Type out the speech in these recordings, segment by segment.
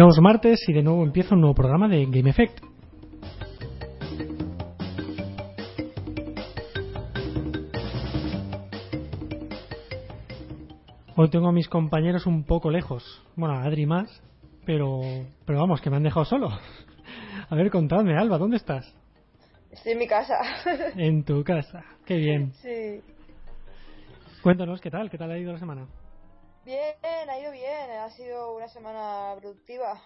nuevo es martes y de nuevo empieza un nuevo programa de Game Effect. Hoy tengo a mis compañeros un poco lejos. Bueno, a Adri más, pero, pero vamos, que me han dejado solo. A ver, contadme, Alba, ¿dónde estás? Estoy en mi casa. En tu casa, qué bien. Sí. Cuéntanos, ¿qué tal? ¿Qué tal ha ido la semana? Bien, ha ido bien. Ha sido una semana productiva.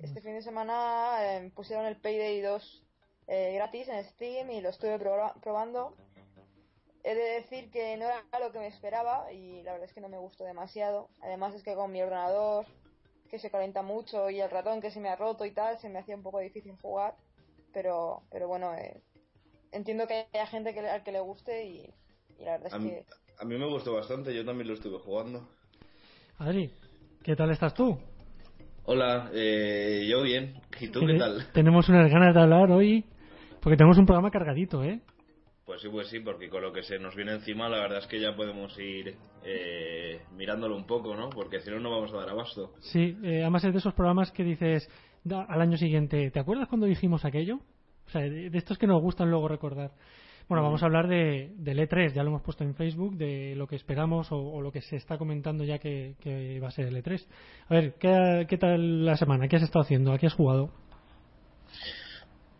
Este fin de semana eh, pusieron el Payday 2 eh, gratis en Steam y lo estuve proba- probando. He de decir que no era lo que me esperaba y la verdad es que no me gustó demasiado. Además es que con mi ordenador que se calienta mucho y el ratón que se me ha roto y tal, se me hacía un poco difícil jugar. Pero, pero bueno, eh, entiendo que haya gente que, al que le guste y, y la verdad es mí, que a mí me gustó bastante, yo también lo estuve jugando. Adri, ¿qué tal estás tú? Hola, eh, yo bien. ¿Y tú qué tal? Tenemos unas ganas de hablar hoy, porque tenemos un programa cargadito, ¿eh? Pues sí, pues sí, porque con lo que se nos viene encima, la verdad es que ya podemos ir eh, mirándolo un poco, ¿no? Porque si no, no vamos a dar abasto. Sí, eh, además es de esos programas que dices da- al año siguiente, ¿te acuerdas cuando dijimos aquello? O sea, de estos que nos gustan luego recordar. Bueno, vamos a hablar de, del E3, ya lo hemos puesto en Facebook, de lo que esperamos o, o lo que se está comentando ya que, que va a ser el E3. A ver, ¿qué, ¿qué tal la semana? ¿Qué has estado haciendo? ¿A qué has jugado?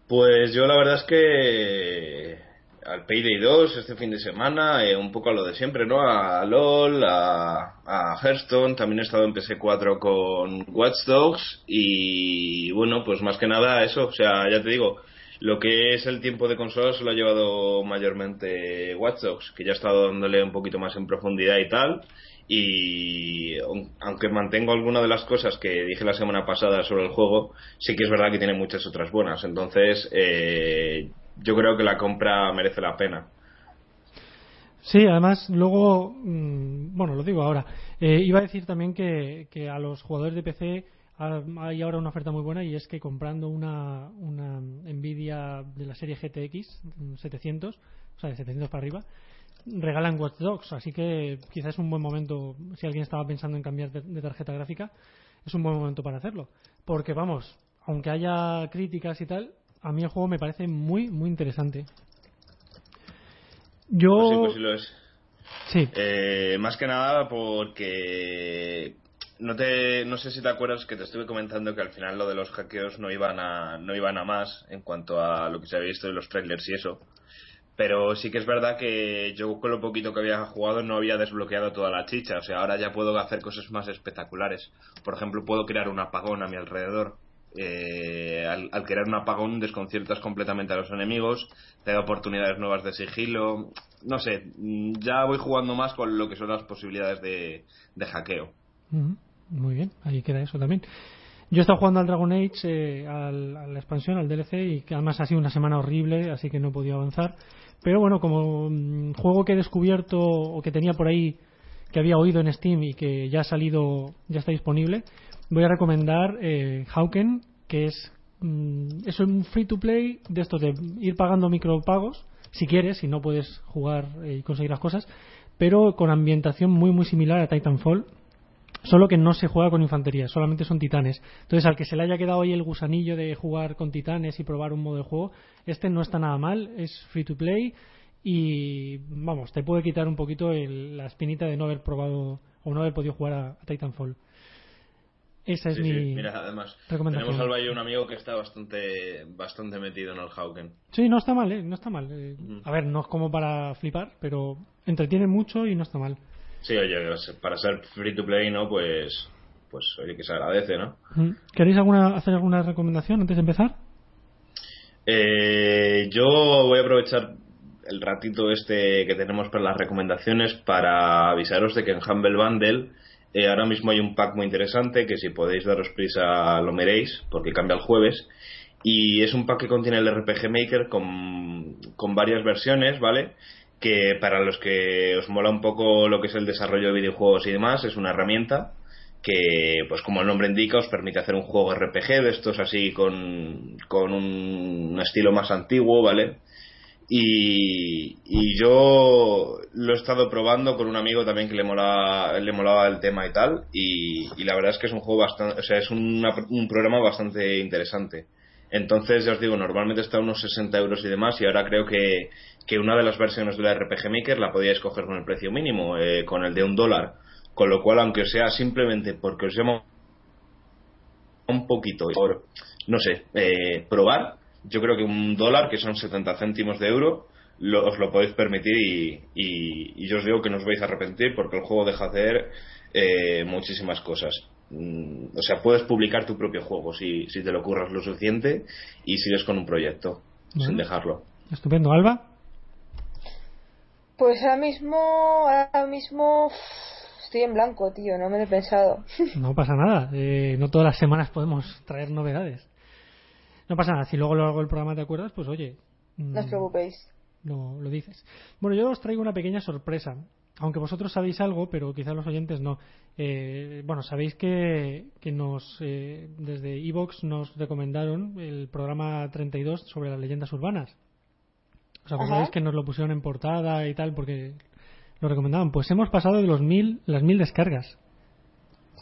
Pues yo la verdad es que al Payday 2 este fin de semana, eh, un poco a lo de siempre, ¿no? A LOL, a, a Hearthstone, también he estado en PS4 con Watch Dogs y bueno, pues más que nada eso, o sea, ya te digo, lo que es el tiempo de consola se lo ha llevado mayormente Watch Dogs, que ya he estado dándole un poquito más en profundidad y tal. Y aun- aunque mantengo alguna de las cosas que dije la semana pasada sobre el juego, sí que es verdad que tiene muchas otras buenas. Entonces, eh, yo creo que la compra merece la pena. Sí, además, luego, mm, bueno, lo digo ahora. Eh, iba a decir también que, que a los jugadores de PC ha- hay ahora una oferta muy buena y es que comprando una, una Nvidia de la serie GTX mm, 700, o sea, de 700 para arriba, regalan Watch Dogs. Así que quizás es un buen momento, si alguien estaba pensando en cambiar de, de tarjeta gráfica, es un buen momento para hacerlo. Porque vamos, aunque haya críticas y tal, a mí el juego me parece muy, muy interesante. Yo. Pues sí, pues sí lo es. Sí. Eh, más que nada porque no te no sé si te acuerdas que te estuve comentando que al final lo de los hackeos no iban a no iban a más en cuanto a lo que se había visto en los trailers y eso. Pero sí que es verdad que yo con lo poquito que había jugado no había desbloqueado toda la chicha. O sea, ahora ya puedo hacer cosas más espectaculares. Por ejemplo, puedo crear un apagón a mi alrededor. Eh, al, crear un apagón desconciertas completamente a los enemigos, te da oportunidades nuevas de sigilo. No sé, ya voy jugando más con lo que son las posibilidades de, de hackeo. Muy bien, ahí queda eso también. Yo he estado jugando al Dragon Age, eh, al- a la expansión, al DLC, y que además ha sido una semana horrible, así que no he podido avanzar. Pero bueno, como mm, juego que he descubierto o que tenía por ahí, que había oído en Steam y que ya ha salido, ya está disponible, voy a recomendar eh, Hauken, que es, mm, es un free to play de estos de ir pagando micropagos, si quieres, si no puedes jugar eh, y conseguir las cosas, pero con ambientación muy muy similar a Titanfall, Solo que no se juega con infantería, solamente son titanes. Entonces, al que se le haya quedado ahí el gusanillo de jugar con titanes y probar un modo de juego, este no está nada mal, es free to play y, vamos, te puede quitar un poquito el- la espinita de no haber probado o no haber podido jugar a, a Titanfall. Esa es Sí, mi sí, Mira, además, tenemos al Valle un amigo que está bastante bastante metido en el Hauken. Sí, no está mal, ¿eh? No está mal. Eh. A ver, no es como para flipar, pero entretiene mucho y no está mal. Sí, oye, para ser free to play, ¿no? Pues, pues oye, que se agradece, ¿no? ¿Queréis alguna, hacer alguna recomendación antes de empezar? Eh, yo voy a aprovechar el ratito este que tenemos para las recomendaciones para avisaros de que en Humble Bundle eh, ahora mismo hay un pack muy interesante que si podéis daros prisa lo meréis porque cambia el jueves y es un pack que contiene el RPG Maker con, con varias versiones, ¿vale? Que para los que os mola un poco lo que es el desarrollo de videojuegos y demás es una herramienta que, pues como el nombre indica, os permite hacer un juego RPG de estos así con, con un estilo más antiguo, ¿vale? Y, yo lo he estado probando con un amigo también que le molaba, le molaba el tema y tal. Y, y la verdad es que es un juego bastante, o sea, es una- un programa bastante interesante. Entonces, ya os digo, normalmente está a unos 60 euros y demás, y ahora creo que, que una de las versiones de la RPG Maker la podíais coger con el precio mínimo, eh, con el de un dólar. Con lo cual, aunque sea simplemente porque os llamo un poquito por, no sé, eh, probar, yo creo que un dólar, que son 70 céntimos de euro, lo- os lo podéis permitir y, y- yo os digo que no os vais a arrepentir porque el juego deja hacer eh, muchísimas cosas. Mm, O sea, puedes publicar tu propio juego si, si te lo curras lo suficiente y sigues con un proyecto Bueno. sin dejarlo. Estupendo. Alba. Pues ahora mismo, ahora mismo estoy en blanco, tío, no me lo he pensado. No pasa nada. eh, no todas las semanas podemos traer novedades. No pasa nada. Si luego lo hago el programa te acuerdas, pues oye. mm, No os preocupéis. lo, lo dices. Bueno, yo os traigo una pequeña sorpresa. Aunque vosotros sabéis algo, pero quizás los oyentes no. Eh, bueno, sabéis que, que nos eh, desde Evox nos recomendaron el programa 32 sobre las leyendas urbanas. ¿Os acordáis Ajá. que nos lo pusieron en portada y tal porque lo recomendaban? Pues hemos pasado de los mil, las mil descargas.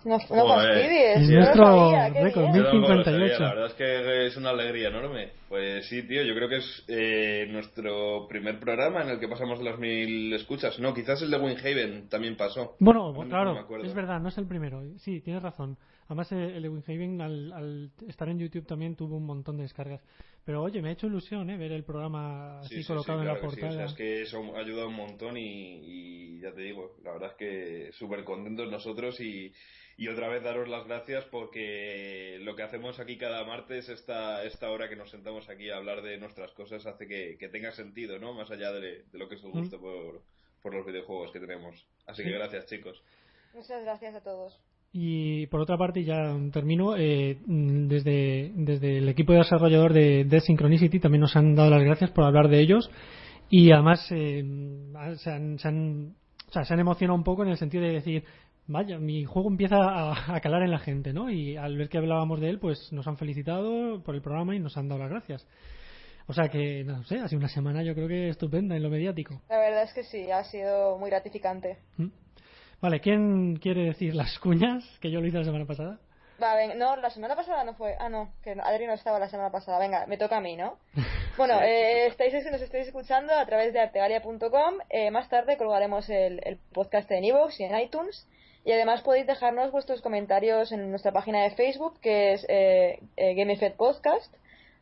No, no fastidies. Es nuestro récord, bien. Yo tampoco lo 1058. sabía, La verdad es que es una alegría enorme. Pues sí, tío, yo creo que es eh, nuestro primer programa en el que pasamos de las mil escuchas. No, quizás el de Windhaven también pasó. Bueno, No me- claro, no es verdad, no es el primero. Sí, tienes razón. Además, eh, el de Windhaven, al, al estar en YouTube también tuvo un montón de descargas. Pero oye, me ha hecho ilusión ¿eh? ver el programa así Sí, sí, colocado sí, en la claro que sí. portada. O sea, es que eso ha ayudado un montón y, y ya te digo, la verdad es que súper contentos nosotros y, y otra vez daros las gracias porque lo que hacemos aquí cada martes, esta, esta hora que nos sentamos aquí a hablar de nuestras cosas, hace que, que tenga sentido, ¿no? Más allá de, de lo que es el gusto por, por los videojuegos que tenemos. Así que gracias, chicos. Muchas gracias a todos. Y por otra parte, ya termino, eh, desde, desde el equipo de desarrollador de Dead Synchronicity también nos han dado las gracias por hablar de ellos y además eh, se, han, se, han, o sea, se han emocionado un poco en el sentido de decir, vaya, mi juego empieza a, a calar en la gente, ¿no? Y al ver que hablábamos de él, pues nos han felicitado por el programa y nos han dado las gracias. O sea que, no sé, ha sido una semana yo creo que estupenda en lo mediático. La verdad es que sí, ha sido muy gratificante. ¿Mm? Vale, ¿quién quiere decir las cuñas? Que yo lo hice la semana pasada. No, la semana pasada no fue. Ah, no, que Adri no estaba la semana pasada. Venga, me toca a mí, ¿no? Bueno, eh, estáis, nos estáis escuchando a través de artegalia.com. Eh, más tarde colgaremos el, el podcast en iVoox y en iTunes. Y además podéis dejarnos vuestros comentarios en nuestra página de Facebook, que es eh, eh, GameFed Podcast,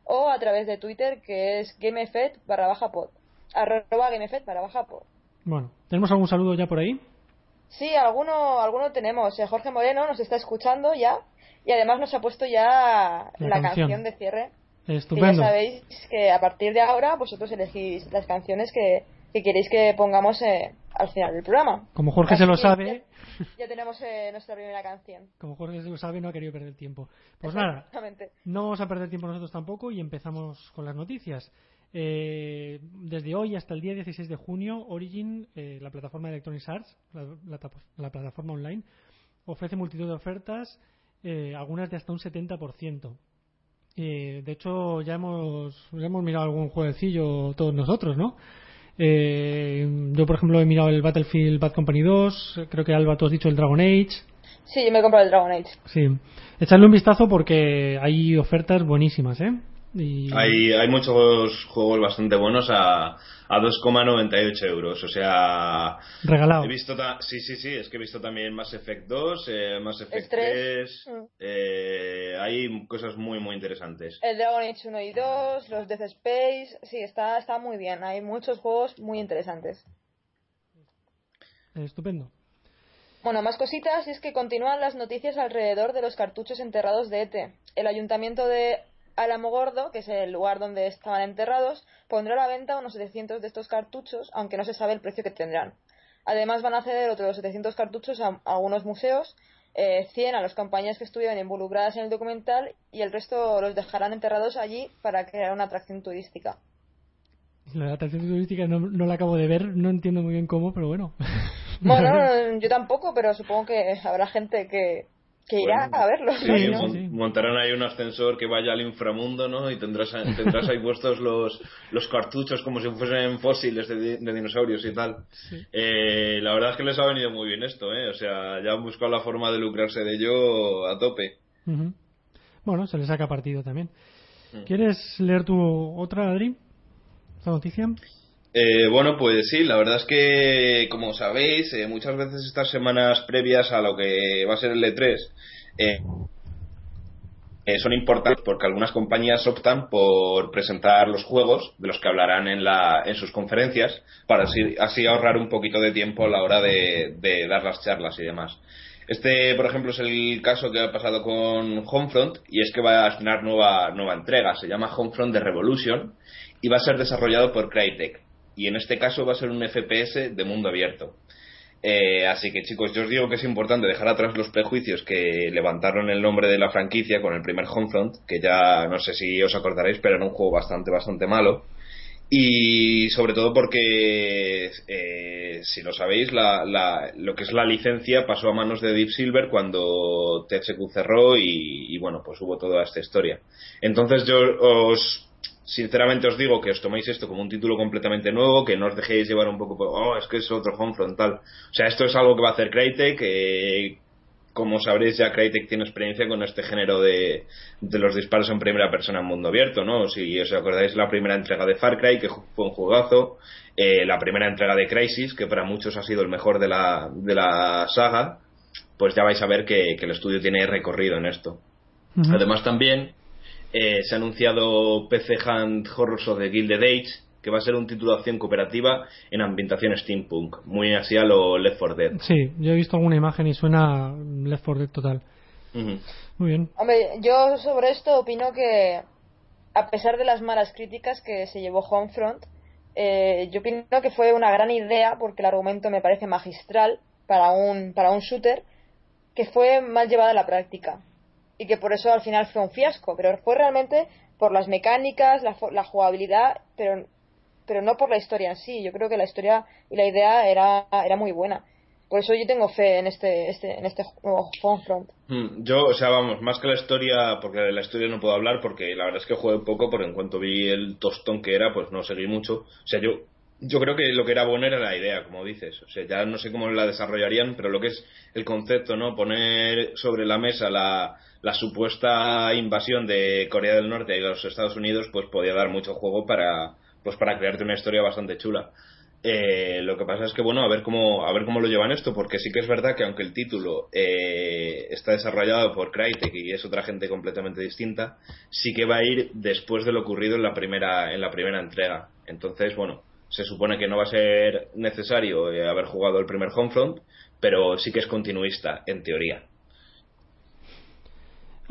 o a través de Twitter, que es GameFed barra baja pod. Arroba GameFed barra baja pod. Bueno, ¿tenemos algún saludo ya por ahí? Sí, alguno, alguno tenemos. Jorge Moreno nos está escuchando ya y además nos ha puesto ya La la, canción. canción. de cierre. Que ya Estupendo. sabéis que a partir de ahora vosotros elegís las canciones que, que queréis que pongamos eh, al final del programa. Como Jorge se lo sabe, Ya, ya tenemos eh, nuestra primera canción. como Jorge se lo sabe, no ha querido perder tiempo. Pues nada, no vamos a perder tiempo nosotros tampoco y empezamos con las noticias. Eh, desde hoy hasta el día 16 de junio, Origin, eh, la plataforma de Electronic Arts, la, la la plataforma online, ofrece multitud de ofertas, eh, algunas de hasta un 70%. Eh, de hecho, ya hemos, ya hemos mirado algún jueguecillo todos nosotros, ¿no? Eh, yo, por ejemplo, he mirado el Battlefield Bad Company 2, creo que Alba, tú has dicho el Dragon Age. Sí, yo me he comprado el Dragon Age. Sí, echarle un vistazo porque hay ofertas buenísimas, ¿eh? Y... Hay, hay muchos juegos bastante buenos a, a 2,98 euros. O sea, Regalado. he visto ta- sí, sí, sí, es que he visto también Mass Effect 2, eh, Mass Effect El tres. 3. Mm. eh, hay cosas muy, muy interesantes. El Dragon Age 1 y 2, los Death Space. Sí, está, está muy bien. Hay muchos juegos muy interesantes. Estupendo. Bueno, más cositas, y es que continúan las noticias alrededor de los cartuchos enterrados de ETE. El ayuntamiento de Alamogordo, que es el lugar donde estaban enterrados, pondrá a la venta unos 700 de estos cartuchos, aunque no se sabe el precio que tendrán. Además, van a ceder otros 700 cartuchos a, algunos museos, eh, 100 a las compañías que estuvieron involucradas en el documental y el resto los dejarán enterrados allí para crear una atracción turística. La atracción turística no, no la acabo de ver, no entiendo muy bien cómo, pero bueno. Bueno, yo tampoco, pero supongo que habrá gente que, que irá a verlo. Sí, montarán ahí un ascensor que vaya al inframundo, ¿no? Y tendrás, tendrás ahí puestos los, los cartuchos como si fuesen fósiles de, dinosaurios y tal. Eh, la verdad es que les ha venido muy bien esto, ¿eh? O sea, ya han buscado la forma de lucrarse de ello a tope. Bueno, se les saca partido también. Mm. ¿Quieres leer tu otra, Adri? ¿Esta noticia? Eh, bueno, pues sí, la verdad es que, como sabéis, eh, muchas veces estas semanas previas a lo que va a ser el E3 eh, son importantes porque algunas compañías optan por presentar los juegos de los que hablarán en, la, en sus conferencias para así, ahorrar un poquito de tiempo a la hora de, de dar las charlas y demás. Este, por ejemplo, es el caso que ha pasado con Homefront y es que va a estrenar nueva, nueva entrega. Se llama Homefront The Revolution y va a ser desarrollado por Crytek y en este caso va a ser un FPS de mundo abierto. Eh, así que chicos, yo os digo que es importante dejar atrás los prejuicios que levantaron el nombre de la franquicia con el primer Homefront, que ya no sé si os acordaréis, pero era un juego bastante, bastante malo. Y sobre todo porque, eh, si lo sabéis, lo que es la licencia pasó a manos de Deep Silver cuando THQ cerró y bueno, pues hubo toda esta historia. Entonces yo os, sinceramente os digo que os toméis esto como un título completamente nuevo, que no os dejéis llevar un poco por, oh, es que es otro home frontal. O sea, esto es algo que va a hacer Crytek, que como sabréis ya Crytek tiene experiencia con este género de, de, los disparos en primera persona en mundo abierto, ¿no? Si os acordáis la primera entrega de Far Cry, que fue un jugazo, eh, la primera entrega de Crisis, que para muchos ha sido el mejor de la, de la saga, pues ya vais a ver que, el estudio tiene recorrido en esto. Además también eh, se ha anunciado PC Hand Horrors of the Gilded Age, que va a ser un título de acción cooperativa en ambientación steampunk, muy así a lo Left 4 Dead. Sí, yo he visto alguna imagen y suena Left 4 Dead total. Muy bien. Hombre, yo sobre esto opino que, a pesar de las malas críticas que se llevó Homefront, eh, yo opino que fue una gran idea, porque el argumento me parece magistral para un, para un shooter, que fue mal llevada a la práctica y que por eso al final fue un fiasco, pero fue realmente por las mecánicas, la, la jugabilidad, pero, pero no por la historia en sí. Yo creo que la historia y la idea era, era muy buena. Por eso yo tengo fe en este, este, en este nuevo Homefront. Hmm, yo, o sea, vamos, más que la historia, porque de la historia no puedo hablar, porque la verdad es que jugué poco, porque en cuanto vi el tostón que era, pues no seguí mucho. O sea, yo, yo creo que lo que era bueno era la idea, como dices. O sea, ya no sé cómo la desarrollarían, pero lo que es el concepto, ¿no? Poner sobre la mesa la, la supuesta invasión de Corea del Norte y los Estados Unidos pues podía dar mucho juego para pues para crearte una historia bastante chula eh, lo que pasa es que bueno a ver cómo a ver cómo lo llevan esto porque sí que es verdad que aunque el título eh, está desarrollado por Crytek y es otra gente completamente distinta sí que va a ir después de lo ocurrido en la primera en la primera entrega entonces bueno se supone que no va a ser necesario eh, haber jugado el primer Homefront pero sí que es continuista en teoría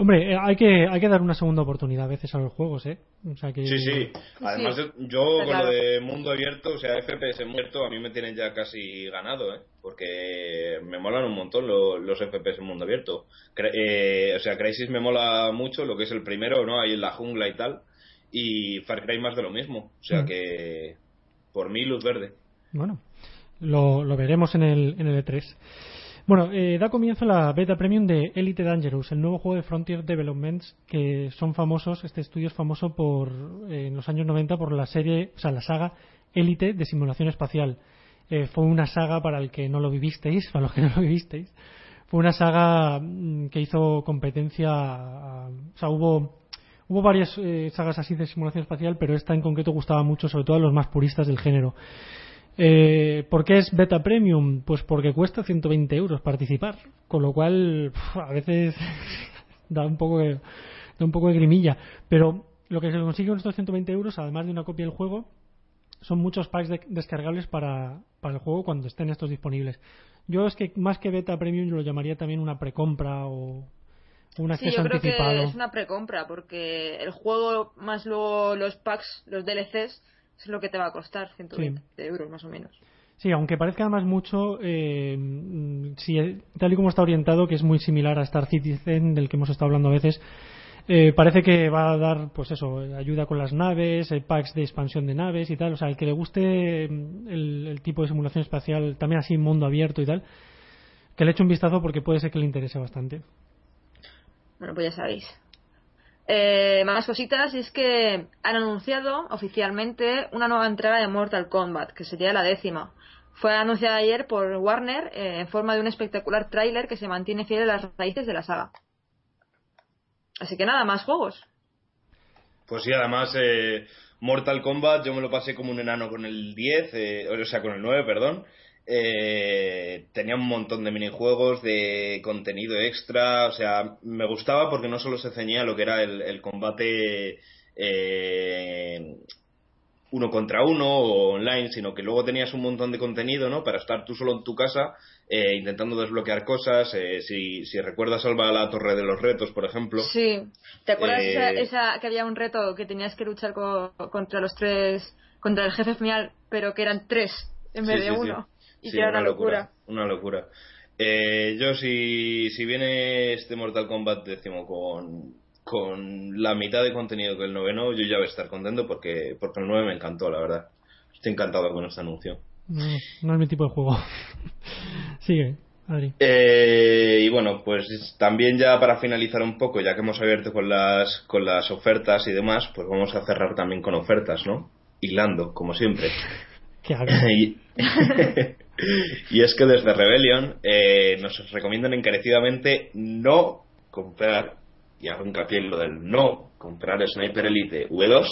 Hombre, eh, hay que, hay que dar una segunda oportunidad a veces a los juegos, ¿eh? O sea que... Sí, sí. Además, yo con lo de mundo abierto, o sea, FPS muerto, a mí me tienen ya casi ganado, ¿eh? Porque me molan un montón los FPS en mundo abierto. Eh, o sea, Crisis me mola mucho, lo que es el primero, ¿no? Ahí en la jungla y tal. Y Far Cry más de lo mismo. O sea mm. que, por mí, luz verde. Bueno, lo, veremos en el, en el E3. Bueno, eh, da comienzo la beta premium de Elite Dangerous, el nuevo juego de Frontier Developments que son famosos, este estudio es famoso por eh, en los años 90 por la serie, o sea, la saga Elite de simulación espacial. Eh, fue una saga para el que no lo vivisteis, para los que no lo vivisteis. Fue una saga mm, que hizo competencia, o sea, hubo hubo varias sagas así de simulación espacial, pero esta en concreto gustaba mucho, sobre todo a los más puristas del género. Eh, ¿Por qué es beta premium? Pues porque cuesta 120 euros participar, con lo cual a veces da un poco de, da un poco de grimilla. Pero lo que se consigue con estos 120 euros, además de una copia del juego, son muchos packs descargables para, para el juego cuando estén estos disponibles. Yo es que más que beta premium yo lo llamaría también una precompra o un acceso sí, yo creo que es una precompra porque el juego más luego los packs, los DLCs es lo que te va a costar, 120 euros más o menos. Sí, aunque parezca más mucho, eh, si, tal y como está orientado, que es muy similar a Star Citizen, del que hemos estado hablando a veces, eh, parece que va a dar, pues eso, ayuda con las naves, eh, packs de expansión de naves y tal. O sea, el que le guste mm, el, tipo de simulación espacial, también así mundo abierto y tal, que le eche un vistazo porque puede ser que le interese bastante. Bueno, pues ya sabéis. Eh, más cositas, y es que han anunciado oficialmente una nueva entrega de Mortal Kombat, que sería la décima. Fue anunciada ayer por Warner eh, en forma de un espectacular tráiler que se mantiene fiel a las raíces de la saga. Así que nada, más juegos. Pues sí, además, eh, Mortal Kombat yo me lo pasé como un enano con el 10, eh, o sea, con el 9, perdón. Eh, tenía un montón de minijuegos, de contenido extra, o sea, me gustaba porque no solo se ceñía a lo que era el, combate eh, uno contra uno o online, sino que luego tenías un montón de contenido, ¿no? Para estar tú solo en tu casa eh, intentando desbloquear cosas. Eh, si, si recuerdas, Alba, la torre de los retos, por ejemplo. Sí. ¿Te acuerdas eh, esa, que había un reto que tenías que luchar contra los tres, contra el jefe final, pero que eran tres en vez de uno? Y que era una, locura, Una locura. yo, si, si viene este Mortal Kombat décimo con, con la mitad de contenido que el noveno, yo ya voy a estar contento porque, porque el 9 me encantó, la verdad. Estoy encantado con este anuncio. No, no es mi tipo de juego. Sigue, Adri. Eh, y bueno, pues también ya para finalizar un poco, ya que hemos abierto con las, con las ofertas y demás, pues vamos a cerrar también con ofertas, ¿no? Hilando, como siempre. ¿Qué y, es que desde Rebellion eh, nos recomiendan encarecidamente no comprar y hago hincapié en lo del no comprar Sniper Elite V2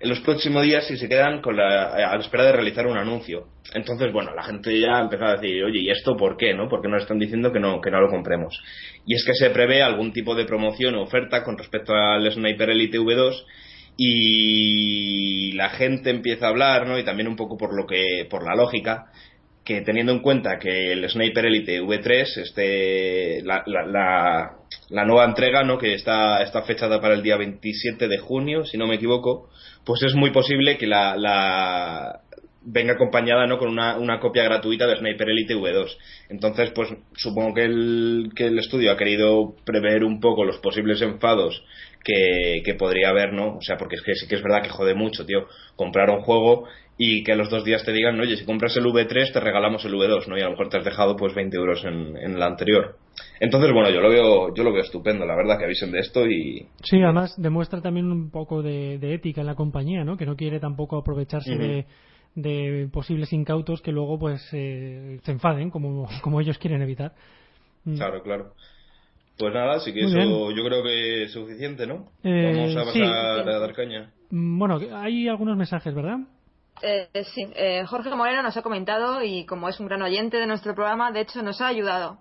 en los próximos días si se quedan con la, a la espera de realizar un anuncio. Entonces, bueno, la gente ya empezó a decir, oye, ¿y esto por qué? ¿no? ¿Por qué nos están diciendo que no, que no lo compremos? Y es que se prevé algún tipo de promoción o oferta con respecto al Sniper Elite V2 y la gente empieza a hablar, ¿no? Y también un poco por lo que, por la lógica, que teniendo en cuenta que el Sniper Elite V3, este, la, la, la, nueva entrega, ¿no? que está, está fechada para el día 27 de junio, si no me equivoco, pues es muy posible que la, la venga acompañada ¿no? con una, una copia gratuita de Sniper Elite V2. Entonces, pues supongo que el, que el estudio ha querido prever un poco los posibles enfados que, que podría haber, ¿no? O sea, porque es que sí que es verdad que jode mucho, tío, comprar un juego y que a los dos días te digan, oye, si compras el V3 te regalamos el V2, ¿no? Y a lo mejor te has dejado pues 20 euros en, en la anterior. Entonces, bueno, yo lo veo yo lo veo estupendo, la verdad, que avisen de esto y... Sí, además demuestra también un poco de, ética en la compañía, ¿no? Que no quiere tampoco aprovecharse de, de, posibles incautos que luego pues eh, se enfaden, como, como ellos quieren evitar. Claro, claro. Pues nada, sí que eso yo creo que es suficiente, ¿no? Eh, Vamos a pasar a dar caña. Mm, bueno, hay algunos mensajes, ¿verdad? Eh, sí, eh, Jorge Moreno nos ha comentado y como es un gran oyente de nuestro programa, de hecho nos ha ayudado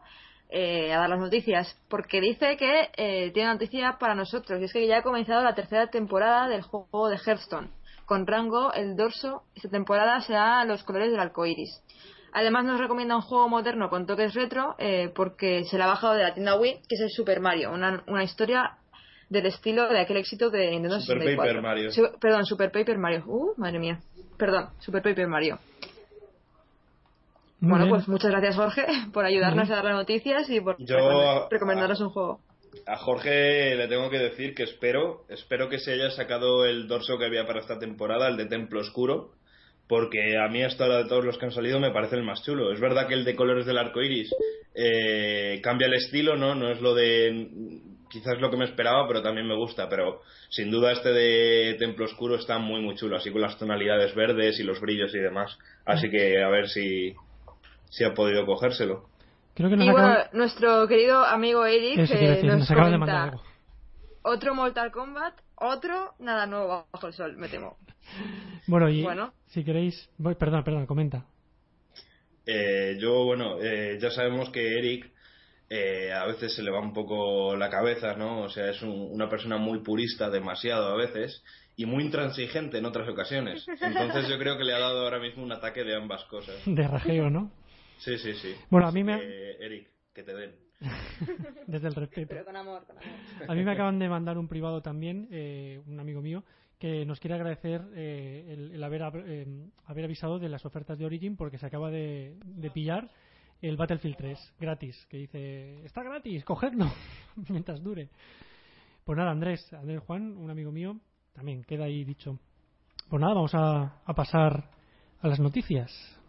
eh, a dar las noticias, porque dice que eh, tiene noticia para nosotros y es que ya ha comenzado la tercera temporada del juego de Hearthstone. Con rango, el dorso, esta temporada será los colores del arco iris. Además nos recomienda un juego moderno con toques retro porque se la ha bajado de la tienda Wii, que es el Super Mario, una, una historia del estilo de aquel éxito de Nintendo Super Paper Mario. perdón, Super Paper Mario. Uh, madre mía. Perdón, Super Paper Mario. bueno, pues muchas gracias Jorge por ayudarnos a dar las noticias y por recomendarnos un juego. A Jorge le tengo que decir que espero, espero que se haya sacado el dorso que había para esta temporada, el de Templo Oscuro, porque a mí hasta ahora de todos los que han salido me parece el más chulo. Es verdad que el de colores del arco iris eh, cambia el estilo, ¿no? No es lo de quizás lo que me esperaba, pero también me gusta. Pero sin duda este de Templo Oscuro está muy, muy chulo, así con las tonalidades verdes y los brillos y demás. Así que a ver si, si ha podido cogérselo. Creo que y bueno, nuestro querido amigo Eric eh, nos, acaba de mandar algo. Otro Mortal Kombat, otro nada nuevo bajo el sol, me temo. Bueno, y si queréis... perdón, perdón, comenta. Eh, yo, bueno, eh, ya sabemos que Eric eh, a veces se le va un poco la cabeza, ¿no? O sea, es una persona muy purista, demasiado a veces, y muy intransigente en otras ocasiones. Entonces yo creo que le ha dado ahora mismo un ataque de ambas cosas. De rajeo, ¿no? Sí, sí, sí. Bueno, a mí me... Eh, Eric, que te den. Desde el respeto. Pero con amor, con amor. A mí me acaban de mandar un privado también, eh, un amigo mío, que nos quiere agradecer el, haber, haber avisado de las ofertas de Origin porque se acaba de, de pillar el Battlefield 3 gratis, que dice, está gratis, cogedlo mientras dure. Pues nada, Andrés, Andrés Juan, un amigo mío, también queda ahí dicho. Pues nada, vamos a, a pasar a las noticias.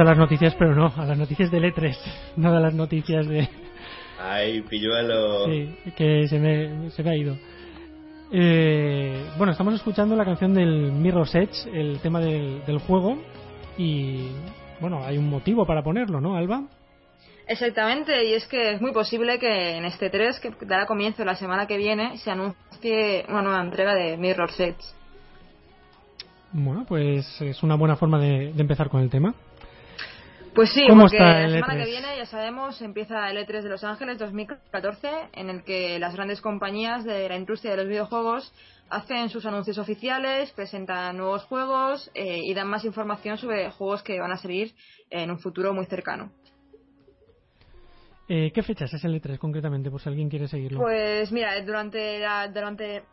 A las noticias, pero no, a las noticias del E3, no a las noticias de... Ay, pilluelo. Sí, que se me, se me ha ido. Eh, bueno, estamos escuchando la canción del Mirror's Edge, el tema del, del juego, y bueno, hay un motivo para ponerlo, ¿no, Alba? Exactamente, y es que es muy posible que en este 3, que dará comienzo la semana que viene, se anuncie una nueva entrega de Mirror's Edge. Bueno, pues es una buena forma de, de empezar con el tema. Pues sí, ¿Cómo porque está la semana E3? que viene, ya sabemos, empieza el E3 de Los Ángeles 2014, en el que las grandes compañías de la industria de los videojuegos hacen sus anuncios oficiales, presentan nuevos juegos eh, y dan más información sobre juegos que van a salir en un futuro muy cercano. Eh, ¿Qué fechas es el E3 concretamente, por si alguien quiere seguirlo? Pues mira, durante la, durante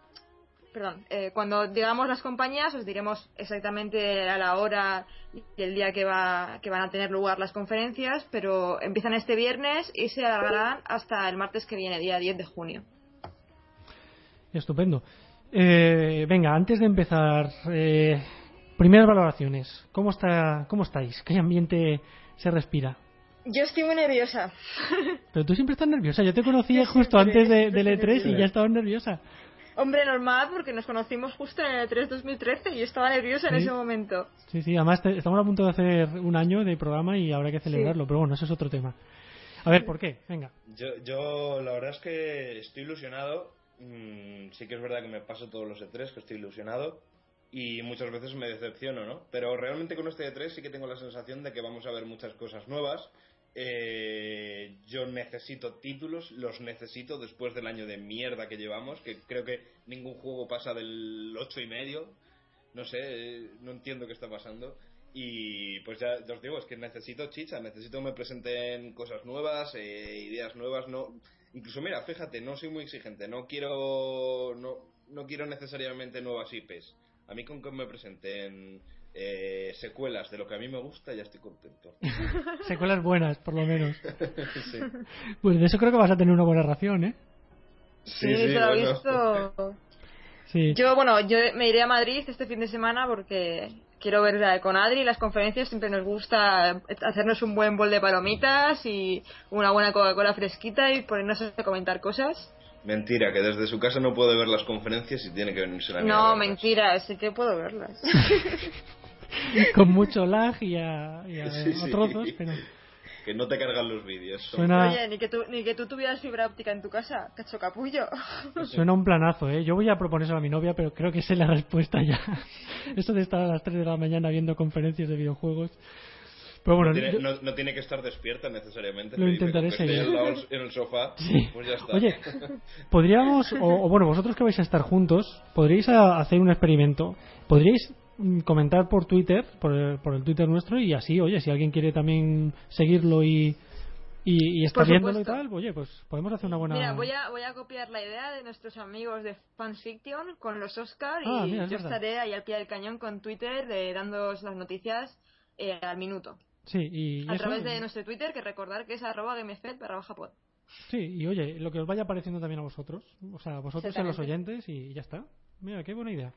perdón, eh, cuando digamos las compañías os diremos exactamente a la hora y el día que va que van a tener lugar las conferencias, pero empiezan este viernes y se alargarán hasta el martes que viene, día 10 de junio. Estupendo. Eh, venga, antes de empezar, eh, primeras valoraciones. ¿Cómo, está, ¿Cómo estáis? ¿Qué ambiente se respira? Yo estoy muy nerviosa. Pero tú siempre estás nerviosa. Yo te conocía justo siempre, antes de, del siempre. E3 y ya estabas nerviosa. Hombre, normal, porque nos conocimos justo en el E3 2013 y estaba nerviosa en Sí. ese momento. Sí, sí, además te- estamos a punto de hacer un año de programa y habrá que celebrarlo, pero bueno, eso es otro tema. A ver, ¿por qué? Venga. Yo, yo la verdad es que estoy ilusionado. Mm, sí que es verdad que me paso todos los E3, que estoy ilusionado. Y muchas veces me decepciono, ¿no? Pero realmente con este E3 sí que tengo la sensación de que vamos a ver muchas cosas nuevas. Eh, yo necesito títulos, los necesito después del año de mierda que llevamos, que creo que ningún juego pasa del ocho y medio. No sé, eh, no entiendo qué está pasando. Y pues ya, os digo, es que necesito chicha, necesito que me presenten cosas nuevas, eh, ideas nuevas, no incluso mira, fíjate, no soy muy exigente, no quiero no, no quiero necesariamente nuevas IPs. A mí con que me presenten eh, secuelas de lo que a mí me gusta ya estoy contento. Secuelas buenas, por lo menos. sí. Pues de eso creo que vas a tener una buena ración, ¿eh? Sí, se lo he bueno. visto. Sí. Yo, bueno, yo me iré a Madrid este fin de semana porque quiero ver la- con Adri las conferencias. Siempre nos gusta hacernos un buen bol de palomitas y una buena Coca-Cola fresquita y ponernos a comentar cosas. Mentira, que desde su casa no puede ver las conferencias y tiene que venirse a mí a No, mentira, sí que puedo verlas. Con mucho lag y a, y a- Sí, a sí. trozos, pero Que no te cargan los vídeos. Suena- Oye, ni que, tú, ni que tú tuvieras fibra óptica en tu casa, cacho capullo. suena un planazo, ¿eh? Yo voy a proponérselo a mi novia, pero creo que sé la respuesta ya. Eso de estar a las 3 de la mañana viendo conferencias de videojuegos. Pero bueno, no, tiene, yo- no- no tiene que estar despierta necesariamente. Lo intentaré seguir. en el sofá, Sí. pues ya está. Oye, podríamos, o, o bueno, vosotros que vais a estar juntos, podríais a- hacer un experimento. Podríais comentar por Twitter, por el, por el Twitter nuestro, y así, oye, si alguien quiere también seguirlo y, y, y estar viéndolo y tal, oye, pues podemos hacer una buena. Mira, voy a, voy a copiar la idea de nuestros amigos de Fansfiction con los Oscar y Ah, mira, es yo verdad. estaré ahí al pie del cañón con Twitter eh, dándoos las noticias eh, al minuto. Sí, y A eso, través de nuestro Twitter, que recordar que es arroba gamefed barra baja pod. Sí, y oye, lo que os vaya apareciendo también a vosotros, o sea, vosotros en los oyentes y ya está. Mira, qué buena idea.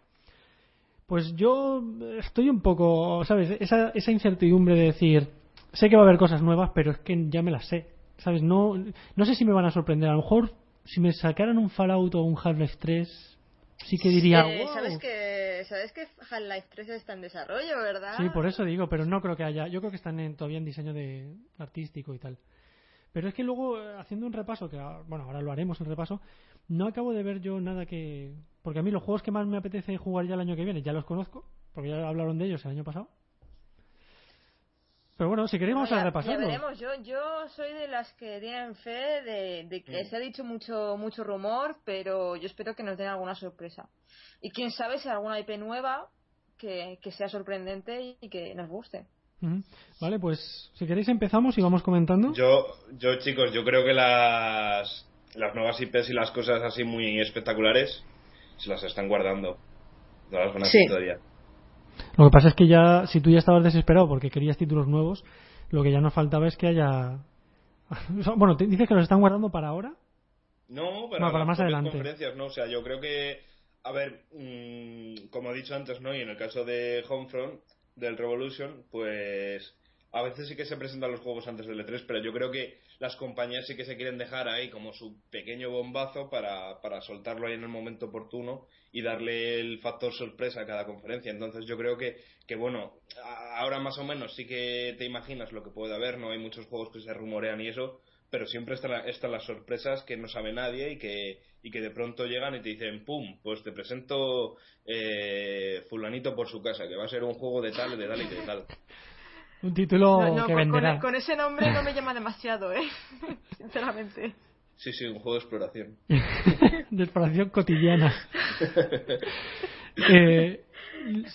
Pues yo estoy un poco, ¿sabes? Esa, esa incertidumbre de decir, sé que va a haber cosas nuevas, pero es que ya me las sé, ¿sabes? No, no sé si me van a sorprender. A lo mejor si me sacaran un Fallout o un Half-Life 3, sí que diría, Eh, "Wow". ¿Sabes que sabes que Half-Life 3 está en desarrollo, verdad? Sí, por eso digo, pero no creo que haya. Yo creo que están en- todavía en diseño de artístico y tal. Pero es que luego, eh, haciendo un repaso, que bueno, ahora lo haremos el repaso, no acabo de ver yo nada que. Porque a mí los juegos que más me apetece jugar ya el año que viene, ya los conozco, porque ya hablaron de ellos el año pasado. Pero bueno, si queréis vamos Bueno, a ya- repasarlos. Ya veremos. Yo, yo soy de las que tienen fe de, de que Mm. se ha dicho mucho mucho rumor, pero yo espero que nos den alguna sorpresa. Y quién sabe si alguna IP nueva que, que sea sorprendente y que nos guste. Vale, pues si queréis empezamos y vamos comentando. Yo, yo chicos, yo creo que las, las nuevas IPs y las cosas así muy espectaculares se las están guardando. Todas las Sí. historias. Lo que pasa es que ya, si tú ya estabas desesperado porque querías títulos nuevos, lo que ya nos faltaba es que haya. Bueno, te dices que los están guardando para ahora. No, para, No, más adelante. conferencias, no. O sea, yo creo que, a ver, mm, como he dicho antes, ¿no? Y en el caso de Homefront, del Revolution, pues a veces sí que se presentan los juegos antes del E3, pero yo creo que las compañías sí que se quieren dejar ahí como su pequeño bombazo para, para soltarlo ahí en el momento oportuno y darle el factor sorpresa a cada conferencia. Entonces yo creo que, que bueno, ahora más o menos sí que te imaginas lo que puede haber, no hay muchos juegos que se rumorean y eso, pero siempre están, la- están las sorpresas que no sabe nadie y que, y que de pronto llegan y te dicen, ¡pum! Pues te presento eh, fulanito por su casa, que va a ser un juego de tal, de tal y de tal. Un título No, no, que con, con- venderá. con ese nombre no me llama demasiado, ¿eh? Sinceramente. Sí, sí, un juego de exploración. de exploración cotidiana. Eh,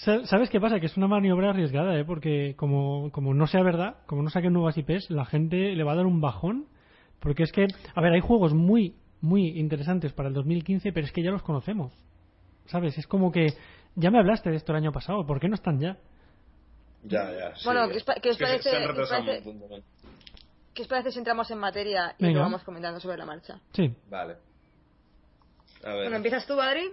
sa- ¿Sabes qué pasa? Que es una maniobra arriesgada, ¿eh? Porque como, como no sea verdad, como no saquen nuevas IPs, la gente le va a dar un bajón. Porque es que, a ver, hay juegos muy, muy interesantes para el 2015, pero es que ya los conocemos. ¿Sabes? Es como que ya me hablaste de esto el año pasado, ¿por qué no están ya? Ya, ya. sí. Bueno, ¿qué os que parece- os parece-. ¿Qué os parece si entramos en materia y Venga. lo vamos comentando sobre la marcha? Sí. Vale. A ver. Bueno, ¿empiezas tú, Adri?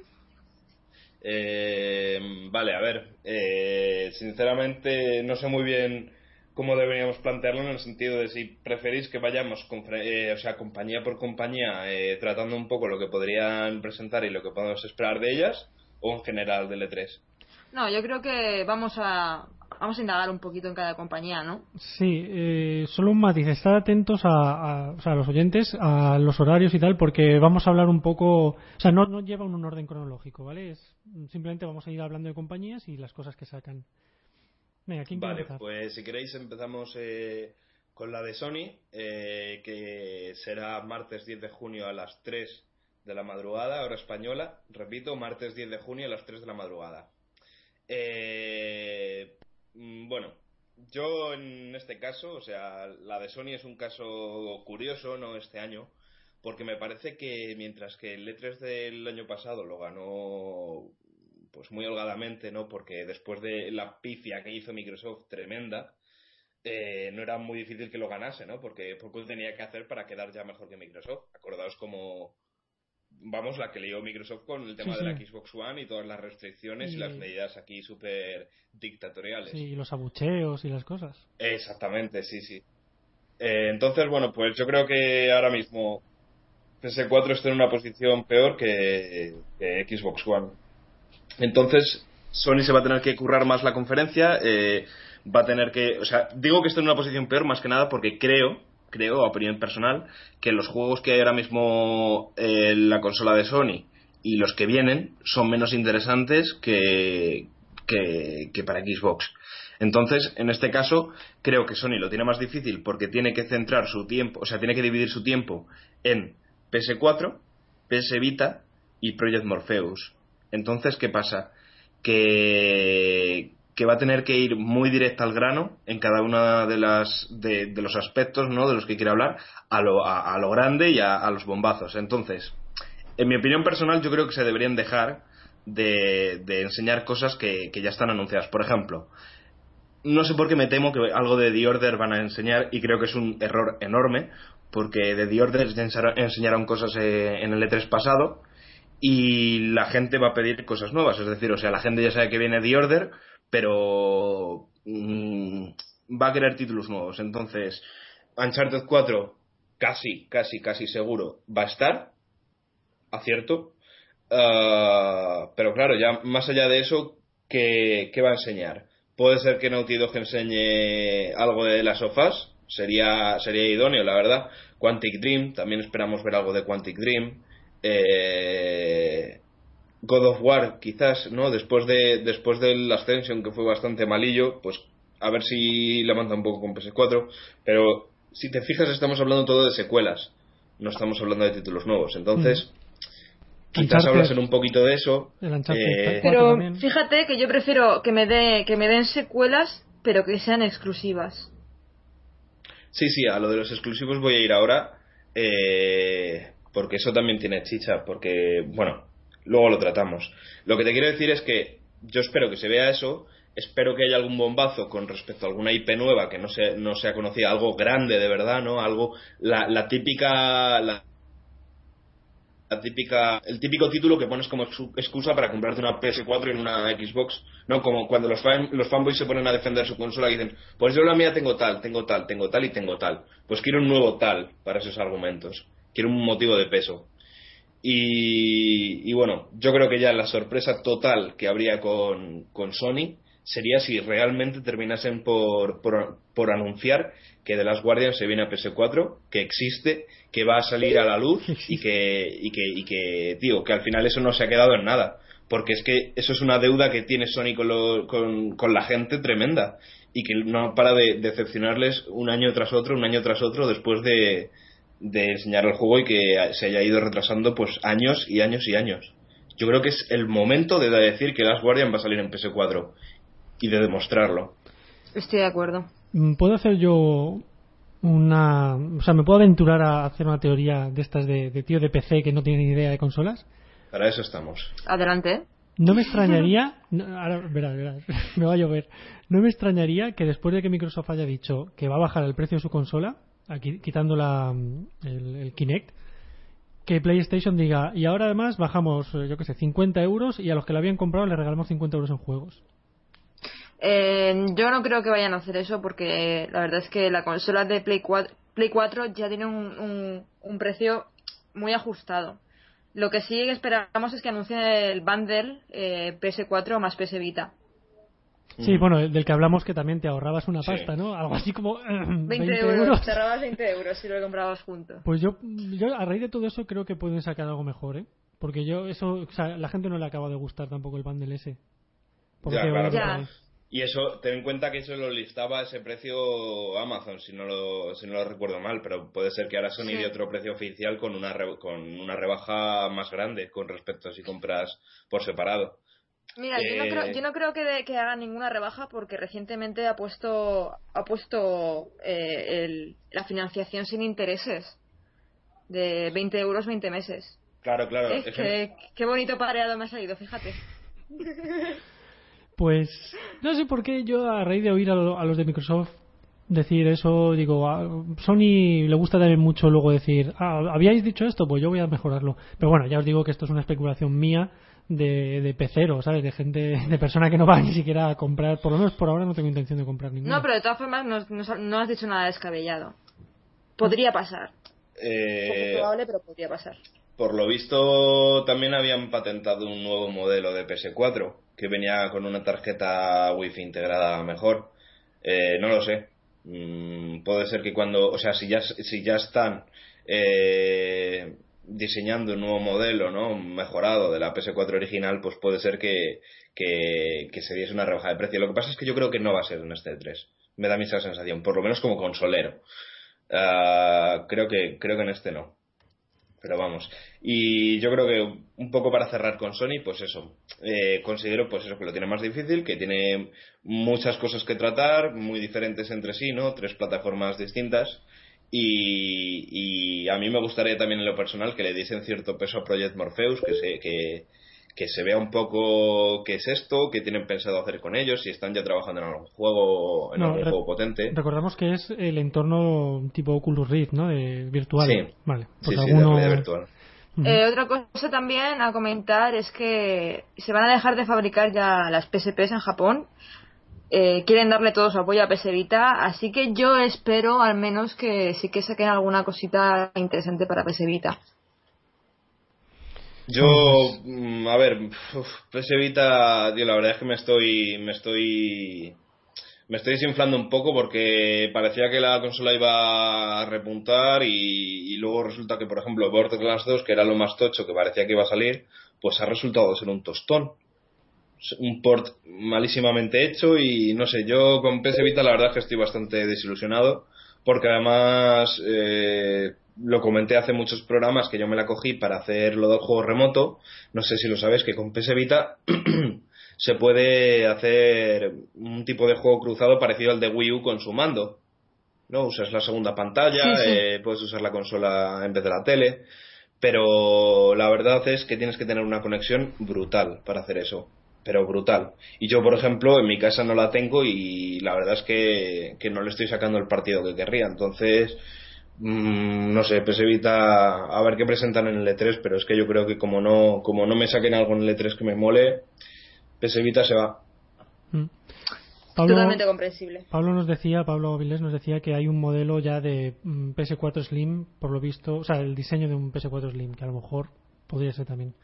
Eh, vale, a ver. eh, sinceramente, no sé muy bien cómo deberíamos plantearlo en el sentido de si preferís que vayamos, eh, o sea, compañía por compañía, eh, tratando un poco lo que podrían presentar y lo que podemos esperar de ellas, o en general del E3. No, yo creo que vamos a vamos a indagar un poquito en cada compañía, ¿no? Sí, eh, solo un matiz. Estar atentos a, a- o sea, a los oyentes, a los horarios y tal, porque vamos a hablar un poco. O sea, no, no lleva un orden cronológico, ¿vale? Es, simplemente vamos a ir hablando de compañías y las cosas que sacan. Venga, ¿quién quiere Vale, empezar? pues si queréis empezamos eh, con la de Sony, eh, que será martes 10 de junio a las 3 de la madrugada, hora española. Repito, martes 10 de junio a las 3 de la madrugada. Eh, mm, bueno, yo en este caso, o sea, la de Sony es un caso curioso, ¿no? Este año, porque me parece que mientras que el E3 del año pasado lo ganó pues muy holgadamente, ¿no? Porque después de la pifia que hizo Microsoft tremenda, eh, no era muy difícil que lo ganase, ¿no? Porque poco tenía que hacer para quedar ya mejor que Microsoft. Acordaos como, vamos, la que lió Microsoft con el tema Sí, de la. Xbox One y todas las restricciones y, Y- las medidas aquí súper dictatoriales. Sí, y los abucheos y las cosas. Exactamente, sí, sí. Eh, entonces, bueno, pues yo creo que ahora mismo PS4 está en una posición peor que, que Xbox One. Entonces, Sony se va a tener que currar más la conferencia, eh, va a tener que, o sea, digo que está en una posición peor más que nada porque creo, creo, a opinión personal, que los juegos que hay ahora mismo en la consola de Sony y los que vienen son menos interesantes que, que, que para Xbox. Entonces, en este caso, creo que Sony lo tiene más difícil porque tiene que centrar su tiempo, o sea, tiene que dividir su tiempo en PS4, PS Vita y Project Morpheus. Entonces, ¿qué pasa? Que, que va a tener que ir muy directa al grano en cada uno de, las, de, los aspectos ¿no? de los que quiere hablar, a lo, a, lo grande y a, los bombazos. Entonces, en mi opinión personal, yo creo que se deberían dejar de, de enseñar cosas que, que ya están anunciadas. Por ejemplo, no sé por qué me temo que algo de The Order van a enseñar y creo que es un error enorme porque de The Order ya enseñaron cosas eh, en el E3 pasado y la gente va a pedir cosas nuevas. Es decir, o sea, la gente ya sabe que viene The Order, pero mm, va a querer títulos nuevos. Entonces, Uncharted 4 casi, casi, casi seguro va a estar. Acierto. Ah, pero claro, ya más allá de eso, ¿qué, qué va a enseñar? Puede ser que Naughty Dog enseñe algo de las sofás, sería, sería idóneo, la verdad. Quantic Dream, también esperamos ver algo de Quantic Dream. Eh, God of War, quizás, ¿no? Después de después del Ascension, que fue bastante malillo, pues a ver si la manda un poco con PS4. Pero si te fijas, estamos hablando todo de secuelas, no estamos hablando de títulos nuevos. Entonces, quizás Uncharted. hablasen un poquito de eso. Eh, 4 Pero también. fíjate que yo prefiero que me dé que me den secuelas, pero que sean exclusivas. Sí, sí, a lo de los exclusivos voy a ir ahora, eh, porque eso también tiene chicha, porque, bueno, luego lo tratamos. Lo que te quiero decir es que yo espero que se vea eso, espero que haya algún bombazo con respecto a alguna IP nueva que no se, no sea conocida, algo grande de verdad, ¿no? Algo, la, la típica, la, la típica, el típico título que pones como excu- excusa para comprarte una PS4 en una Xbox, ¿no? Como cuando los, fan- los fanboys se ponen a defender su consola y dicen, pues yo la mía tengo tal, tengo tal, tengo tal y tengo tal. Pues quiero un nuevo tal para esos argumentos. Quiero un motivo de peso. Y, y bueno, yo creo que ya la sorpresa total que habría con, con Sony sería si realmente terminasen por, por, por anunciar que The Last Guardian se viene a PS4, que existe, que va a salir a la luz y que, y que, y que, tío, que al final eso no se ha quedado en nada. Porque es que eso es una deuda que tiene Sony con, lo- con, con la gente tremenda y que no para de decepcionarles un año tras otro, un año tras otro después de, de enseñar el juego y que se haya ido retrasando pues años y años y años. Yo creo que es el momento de decir que Last Guardian va a salir en PS4 y de demostrarlo. Estoy de acuerdo. Mm, ¿Puedo hacer yo una... O sea, ¿me puedo aventurar a hacer una teoría de estas de, de tío de PC que no tiene ni idea de consolas? Para eso estamos. Adelante. No me extrañaría... no, ahora, verás, verás, me va a llover. No me extrañaría que después de que Microsoft haya dicho que va a bajar el precio de su consola, quitando la, el, Kinect, que PlayStation diga, y ahora además bajamos, eh, yo qué sé, 50 euros y a los que la habían comprado les regalamos 50 euros en juegos. Eh, yo no creo que vayan a hacer eso porque la verdad es que la consola de Play 4, Play 4 ya tiene un, un- un precio muy ajustado. Lo que sí esperamos es que anuncien el bundle eh, PS4 más PS Vita. Sí, bueno, el del que hablamos que también te ahorrabas una Sí. pasta, ¿no? Algo así como 20, 20, euros. Te ahorrabas 20 euros si lo comprabas junto. Pues yo, yo a raíz de todo eso creo que pueden sacar algo mejor, ¿eh? Porque yo eso, o sea, la gente no le acaba de gustar tampoco el bundle ese. Porque Ya, claro. Y eso, ten en cuenta que eso lo listaba a ese precio Amazon, si no lo, si no lo recuerdo mal, pero puede ser que ahora Sony Sí. dé otro precio oficial con una, re- con una rebaja más grande con respecto a si compras por separado. Mira, yo no Eh, creo, yo no creo que, de- que hagan ninguna rebaja porque recientemente ha puesto ha puesto eh, el- la financiación sin intereses de 20 euros 20 meses. Claro, claro. Eh, es que- qué, qué bonito pareado me ha salido, fíjate. Pues no sé por qué yo a raíz de oír a, lo- a los de Microsoft decir eso, digo, a Sony le gusta también mucho luego decir, ah, habíais dicho esto, pues yo voy a mejorarlo. Pero bueno, ya os digo que esto es una especulación mía de, de pecero, ¿sabes? De gente, de persona que no va ni siquiera a comprar, por lo menos por ahora no tengo intención de comprar ninguna. No, pero de todas formas no, no- no has dicho nada descabellado. Podría pasar. eh, Poco probable, pero podría pasar. por lo visto también habían patentado un nuevo modelo de PS4 que venía con una tarjeta Wi-Fi integrada mejor. Eh, no lo sé. Mm, puede ser que cuando, o sea, si ya, si ya están eh, diseñando un nuevo modelo, ¿no? Mejorado de la PS4 original, pues puede ser que, que, que se diese una rebaja de precio. Lo que pasa es que yo creo que no va a ser en este 3. Me da esa sensación, por lo menos como consolero. Ah, creo que creo que en este no. Pero vamos. Y yo creo que un poco para cerrar con Sony, pues eso. Eh, considero pues eso que lo tiene más difícil, que tiene muchas cosas que tratar, muy diferentes entre sí, ¿no? Tres plataformas distintas. Y, y a mí me gustaría también en lo personal que le diesen cierto peso a Project Morpheus, que se, que, que se vea un poco qué es esto, qué tienen pensado hacer con ellos, si están ya trabajando en algún juego, en No, algún re- juego potente. Recordamos que es el entorno tipo Oculus Rift, ¿no? De virtual. Sí. Vale. Sí, Pues sí, de alguno- realidad virtual. Eh, otra cosa también a comentar es que se van a dejar de fabricar ya las PSPs en Japón. Eh, quieren darle todo su apoyo a PS Vita, así que yo espero al menos que sí que saquen alguna cosita interesante para PS Vita. Yo, mm, a ver, PS Vita, tío, la verdad es que me estoy, me estoy, me estoy desinflando un poco porque parecía que la consola iba a repuntar y, y luego resulta que, por ejemplo, Borderlands 2, que era lo más tocho que parecía que iba a salir, pues ha resultado ser un tostón. Un port malísimamente hecho y no sé, yo con PS Vita la verdad es que estoy bastante desilusionado porque además eh, lo comenté hace muchos programas que yo me la cogí para hacer lo del juego remoto. No sé si lo sabes, que con PS Vita se puede hacer un tipo de juego cruzado parecido al de Wii U con su mando. ¿No? Usas la segunda pantalla, Sí, sí. eh, puedes usar la consola en vez de la tele. pero la verdad es que tienes que tener una conexión brutal para hacer eso. Pero brutal. Y yo, por ejemplo, en mi casa no la tengo y la verdad es que, que no le estoy sacando el partido que querría. Entonces, mm, no sé, pues evita a ver qué presentan en el E3, pero es que yo creo que como no, como no me saquen algo en el E3 que me mole, pues evita se va. Mm. Pablo, Totalmente comprensible. Pablo nos decía, Pablo Vilés nos decía que hay un modelo ya de mm, PS4 Slim, por lo visto, o sea, el diseño de un PS4 Slim, que a lo mejor podría ser también.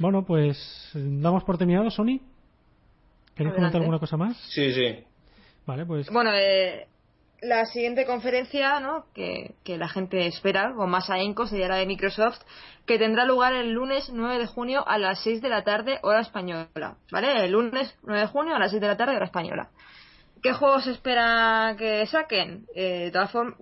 Bueno, pues damos por terminado, Sony. ¿Queréis comentar alguna cosa más? Sí, sí. Vale, pues Bueno, eh, la siguiente conferencia ¿no? que, que la gente espera con más ahínco sería la de Microsoft, que tendrá lugar el lunes 9 de junio a las 6 de la tarde, hora española. ¿Vale? El lunes 9 de junio a las 6 de la tarde, hora española. ¿Qué juegos se espera que saquen? Eh, de todas formas,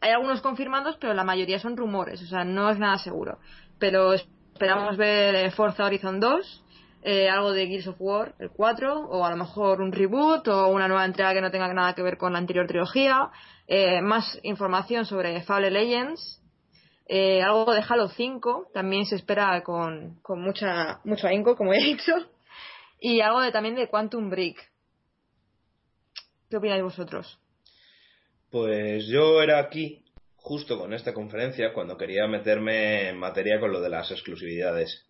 hay algunos confirmados, pero la mayoría son rumores, o sea, no es nada seguro. Pero esperamos ver Forza Horizon 2, eh, algo de Gears of War, el 4, o a lo mejor un reboot o una nueva entrega que no tenga nada que ver con la anterior trilogía, eh, más información sobre Fable Legends, eh, algo de Halo 5, también se espera con, con mucha, mucho ahínco, como he dicho, y algo de, también de Quantum Break. ¿Qué opináis vosotros? Pues yo era aquí, justo con esta conferencia, cuando quería meterme en materia con lo de las exclusividades.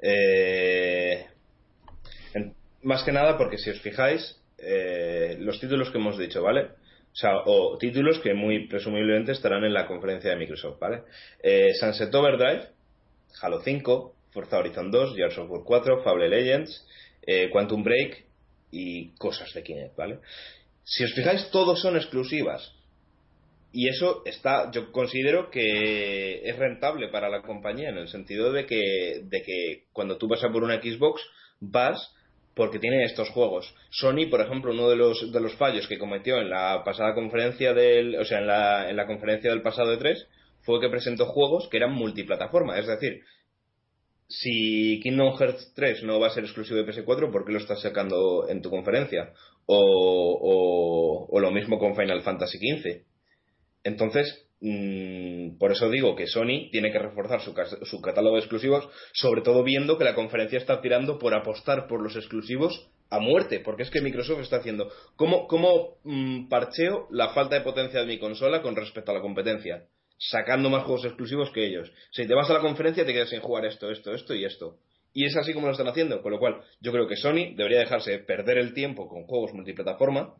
Eh, más que nada porque si os fijáis, eh, los títulos que hemos dicho, ¿vale? O sea, o títulos que muy presumiblemente estarán en la conferencia de Microsoft, ¿vale? Eh, Sunset Overdrive, Halo 5, Forza Horizon 2, Gears of War 4, Fable Legends, eh, Quantum Break y cosas de Kinect, ¿vale? Si os fijáis, todos son exclusivas. Y eso está, yo considero que es rentable para la compañía en el sentido de que, de que cuando tú vas a por una Xbox, vas porque tiene estos juegos. Sony, por ejemplo, uno de los, de los fallos que cometió en la pasada conferencia del, o sea, en la, en la conferencia del pasado de 3 fue que presentó juegos que eran multiplataforma. Es decir, si Kingdom Hearts 3 no va a ser exclusivo de PS4, ¿por qué lo estás sacando en tu conferencia? O, o, o lo mismo con Final Fantasy XV. Entonces, mm, por eso digo que Sony tiene que reforzar su, catálogo de exclusivos, sobre todo viendo que la conferencia está tirando por apostar por los exclusivos a muerte, porque es que Microsoft está haciendo. ¿Cómo, cómo mm, parcheo la falta de potencia de mi consola con respecto a la competencia? Sacando más juegos exclusivos que ellos. Si te vas a la conferencia te quedas sin jugar esto, esto, esto y esto. Y es así como lo están haciendo, con lo cual yo creo que Sony debería dejarse perder el tiempo con juegos multiplataforma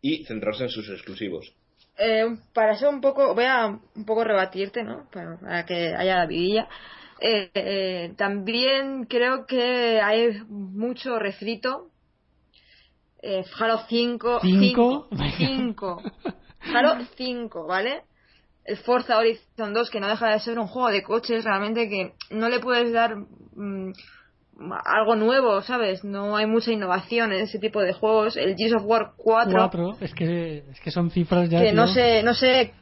y centrarse en sus exclusivos. Eh, para ser un poco, voy a un poco rebatirte, ¿no? Para, para que haya la vidilla. Eh, eh, también creo que hay mucho refrito. Eh, Halo 5. ¿Cinco? 5. Halo 5, ¿vale? El Forza Horizon 2, que no deja de ser un juego de coches, realmente que no le puedes dar mm, algo nuevo, ¿sabes? No hay mucha innovación en ese tipo de juegos. El Gears of War 4 cuatro, es que, es que son cifras ya. que no sé no sé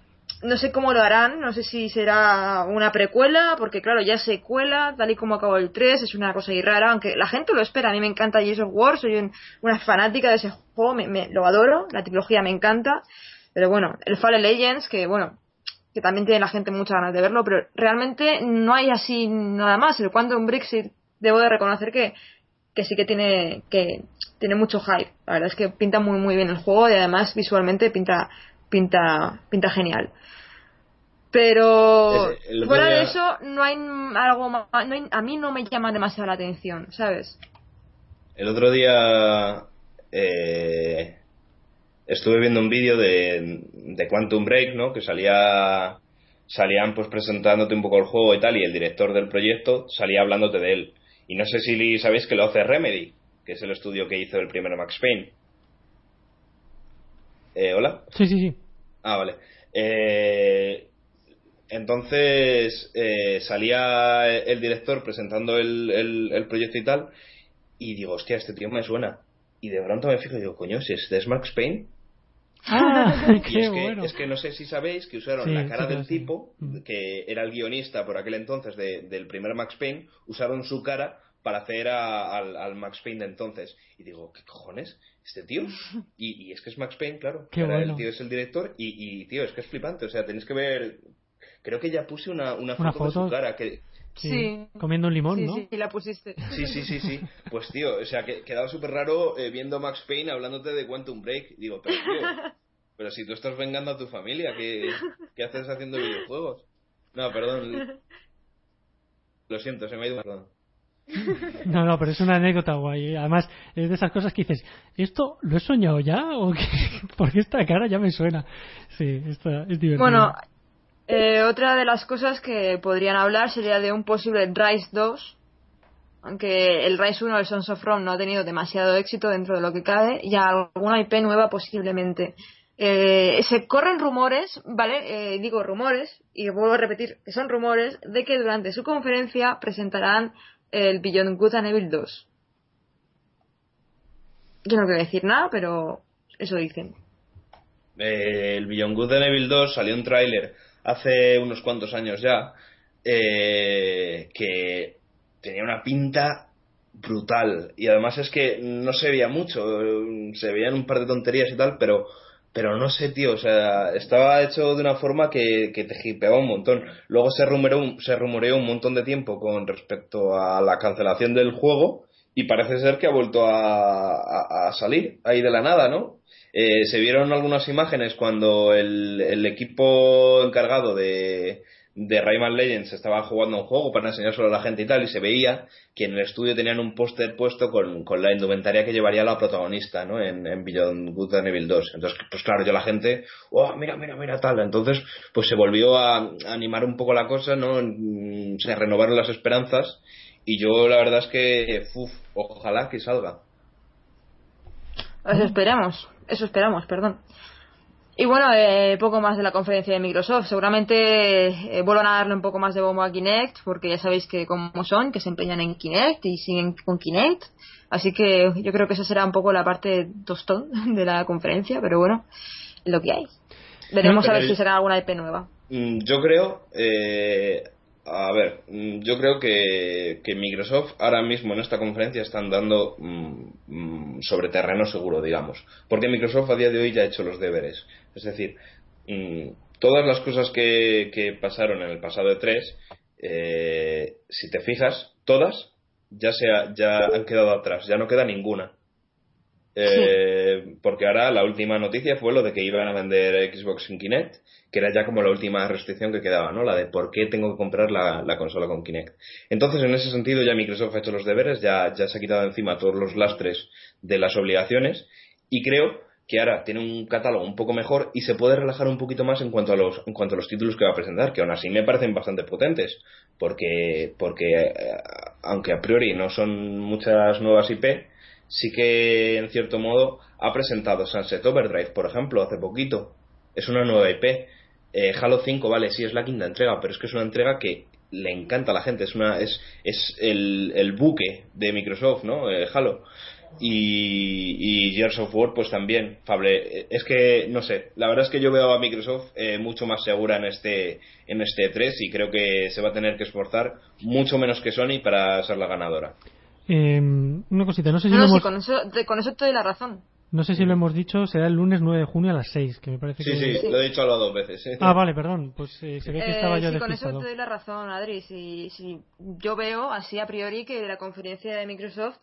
no sé cómo lo harán no sé si será una precuela porque claro ya secuela tal y como acabó el 3 es una cosa ahí rara aunque la gente lo espera a mí me encanta Gears of War soy un- una fanática de ese juego me, me- lo adoro la trilogía me encanta pero bueno el Fable Legends que bueno que también tiene la gente muchas ganas de verlo pero realmente no hay así nada más el Quantum Brexit debo de reconocer que que sí que tiene que tiene mucho hype la verdad es que pinta muy muy bien el juego y además visualmente pinta pinta pinta genial pero otro fuera de eso no hay algo más no hay- a mí no me llama demasiado la atención sabes El otro día eh, estuve viendo un vídeo de, de Quantum Break, ¿no? Que salía salían pues presentándote un poco el juego y tal y el director del proyecto salía hablándote de él. Y no sé si sabéis que lo hace Remedy, que es el estudio que hizo el primer Max Payne. Eh, ¿Hola? Sí, sí, sí. Ah, vale. Eh, entonces eh, salía el director presentando el, el- el proyecto y tal, y digo, hostia, este tío me suena. Y de pronto me fijo y digo, coño, si es de Max Payne. Ah, qué es que, bueno. es que no sé si sabéis que usaron Sí, la cara sí, del sí. tipo, Mm. que era el guionista por aquel entonces de- del primer Max Payne, usaron su cara para hacer a- al, al Max Payne de entonces. Y digo, ¿qué cojones? ¿Este tío? Y, y es que es Max Payne, claro. Qué Ahora bueno. El tío es el director y, y, tío, es que es flipante. O sea, tenéis que ver... creo que ya puse una, una foto, Una de su cara. Que, Sí. Comiendo un limón, sí, ¿no? sí, la pusiste. sí, sí, sí, sí. Pues tío, o sea, que quedaba súper raro eh, viendo a Max Payne hablándote de Quantum Break. Digo, pero tío, pero si tú estás vengando a tu familia, ¿qué, qué haces haciendo videojuegos? No, perdón. Lo siento, se me ha ido. Perdón. No, no, pero es una anécdota guay. ¿eh? Además, es de esas cosas que dices, ¿esto lo he soñado ya? ¿O qué? Porque esta cara ya me suena. Sí, esta es divertido. Bueno, eh, otra de las cosas que podrían hablar sería de un posible Rise 2. Aunque el Rise 1 del Sons of Rome no ha tenido demasiado éxito dentro de lo que cabe, y alguna IP nueva posiblemente. Eh, se corren rumores, ¿vale? Eh, digo rumores, y vuelvo a repetir que son rumores, de que durante su conferencia presentarán el Beyond Good and Evil 2. Yo no quiero decir nada, pero eso dicen. Eh, el Beyond Good and Evil 2 salió un tráiler hace unos cuantos años ya eh, que tenía una pinta brutal. Y además es que no se veía mucho se veían un par de tonterías y tal pero pero no sé tío o sea estaba hecho de una forma que, que te hipeaba un montón. Luego se rumoreó se rumoreó un montón de tiempo con respecto a la cancelación del juego y parece ser que ha vuelto a, salir ahí de la nada no eh, se vieron algunas imágenes cuando el, equipo encargado de, de Rayman Legends estaba jugando un juego para enseñárselo a la gente y tal, y se veía que en el estudio tenían un póster puesto con, con la indumentaria que llevaría la protagonista, ¿no? En, en Beyond Good and Evil 2. Entonces, pues claro, ya la gente, oh, mira, mira, mira, tal. Entonces, pues se volvió a, animar un poco la cosa, ¿no? Se renovaron las esperanzas, y yo la verdad es que, uf, ojalá que salga. Eso esperamos, eso esperamos, perdón. Y bueno, eh, poco más de la conferencia de Microsoft. Seguramente eh, vuelvan a darle un poco más de bombo a Kinect, porque ya sabéis que como son, que se empeñan en Kinect y siguen con Kinect. Así que yo creo que esa será un poco la parte tostón de la conferencia, pero bueno, lo que hay. Veremos No, a ver si sacan alguna IP nueva. Mm, Yo creo, eh, a ver, mm, yo creo que, Microsoft ahora mismo en esta conferencia están dando mm, mm, sobre terreno seguro, digamos. Porque Microsoft a día de hoy ya ha hecho los deberes. Es decir, mm, todas las cosas que, pasaron en el pasado de 3, si te fijas, todas ya, se ha- ya han quedado atrás, ya no queda ninguna. Eh, Porque ahora la última noticia fue lo de que iban a vender Xbox sin Kinect, que era ya como la última restricción que quedaba, ¿no? La de por qué tengo que comprar la, la consola con Kinect. Entonces, en ese sentido, ya Microsoft ha hecho los deberes, ya, ya se ha quitado encima todos los lastres de las obligaciones, y creo que ahora tiene un catálogo un poco mejor y se puede relajar un poquito más en cuanto a los, en cuanto a los títulos que va a presentar, que aún así me parecen bastante potentes, porque, porque eh, aunque a priori no son muchas nuevas IP, sí que en cierto modo ha presentado Sunset Overdrive, por ejemplo, hace poquito. Es una nueva IP. Eh, Halo 5, vale, sí es la quinta entrega, pero es que es una entrega que le encanta a la gente. Es una es, es el, el buque de Microsoft, ¿no? Eh, Halo. Y, y Gears of War, pues también, Fable. Eh, Es que, no sé, la verdad es que yo veo a Microsoft eh, mucho más segura en este, en este 3 y creo que se va a tener que esforzar mucho menos que Sony para ser la ganadora. Eh, una cosita, no sé si No, lo no, sí, hemos, con eso, te- con eso te doy la razón. no sé si lo hemos dicho, será el lunes 9 de junio a las 6, que me parece Sí, que... sí, lo he dicho algo dos veces. ¿eh? Ah, vale, perdón, pues eh, se ve que Eh, estaba yo sí, con eso te doy la razón, Adri. Si, si yo veo así a priori que la conferencia de Microsoft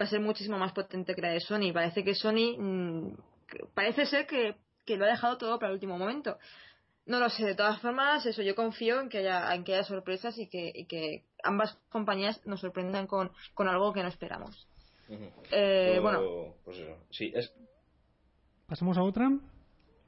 va a ser muchísimo más potente que la de Sony. Parece que Sony mm, que- parece ser que, que lo ha dejado todo para el último momento. No lo sé, de todas formas, eso yo confío en que haya, en que haya sorpresas y que, y que ambas compañías nos sorprendan con, con algo que no esperamos. Eh, bueno, Pues eso. Sí, es, ¿Pasamos a otra?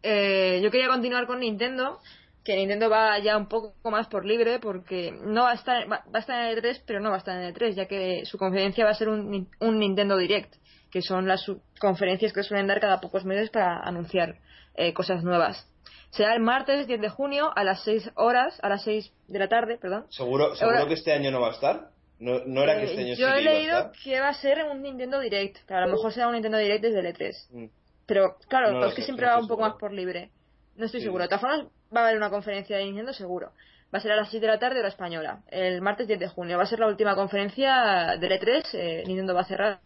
Eh, yo quería continuar con Nintendo, que Nintendo va ya un poco más por libre, porque no va a estar, va, va a estar en el E3, pero no va a estar en el E3, ya que su conferencia va a ser un, un Nintendo Direct, que son las conferencias que suelen dar cada pocos meses para anunciar eh, cosas nuevas. Será el martes 10 de junio a las 6 horas, a las 6 de la tarde, perdón. ¿Seguro, seguro Ahora- que este año no va a estar? ¿No, no era que este Eh, año sí yo que he iba a leído estar? que va a ser un Nintendo Direct, pero a lo mejor será un Nintendo Direct desde el E3. Mm. Pero claro, No es que siempre no va un poco seguro. más por libre. No estoy Sí. seguro. De todas formas, va a haber una conferencia de Nintendo seguro. Va a ser a las 7 de la tarde hora española, el martes 10 de junio. Va a ser la última conferencia del E3. eh, Nintendo va a cerrar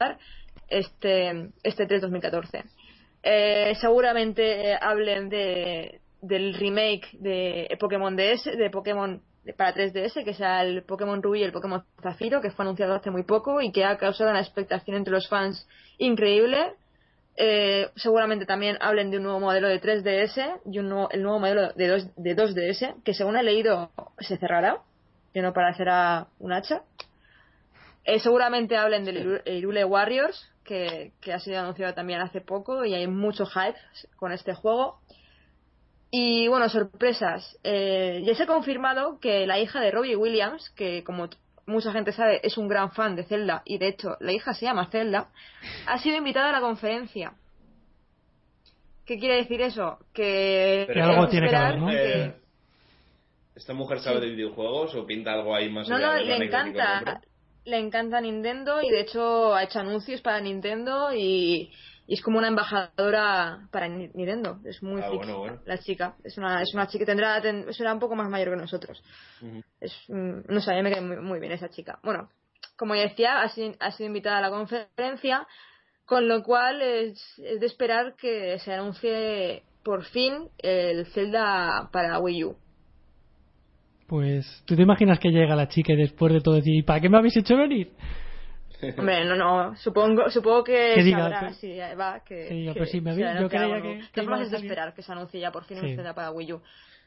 este, este 3 2014. Eh, seguramente eh, hablen de, del remake de Pokémon DS, de Pokémon para 3DS, que sea el Pokémon Rubí y el Pokémon Zafiro, que fue anunciado hace muy poco y que ha causado una expectación entre los fans increíble. Eh, seguramente también hablen de un nuevo modelo de 3DS y un nuevo- el nuevo modelo de, 2, de 2DS, que según he leído se cerrará, que no parecerá un hacha. Eh, seguramente hablen del Iru- Irule Warriors, que, que ha sido anunciado también hace poco y hay mucho hype con este juego. Y bueno, sorpresas. Eh, ya se ha confirmado que la hija de Robbie Williams, que como mucha gente sabe es un gran fan de Zelda, y de hecho la hija se llama Zelda, ha sido invitada a la conferencia. ¿Qué quiere decir eso? Que, Pero algo tiene que haber, ¿no? que- Eh, ¿Esta mujer sabe de videojuegos o pinta algo ahí más No, allá no, le encanta. Le encanta Nintendo y de hecho ha hecho anuncios para Nintendo y, y es como una embajadora para Ni- Nintendo. Es muy Ah, friki, bueno, bueno. la chica. Es una, es una chica que tendrá, ten- será un poco más mayor que nosotros. Es, mm, no sé, a mí me cae muy, muy bien esa chica. Bueno, como ya decía, ha sido, ha sido invitada a la conferencia, con lo cual es, es de esperar que se anuncie por fin el Zelda para Wii U. Pues, ¿tú te imaginas que llega la chica y después de todo decir, "¿Y ¿para qué me habéis hecho venir? Hombre, no, no, supongo, supongo que, Que diga, sabrá, que- sí, va, que, que diga, que pues sí, me yo creía que- De formas es de esperar que se anuncie ya por fin Sí. un Zelda para Wii U.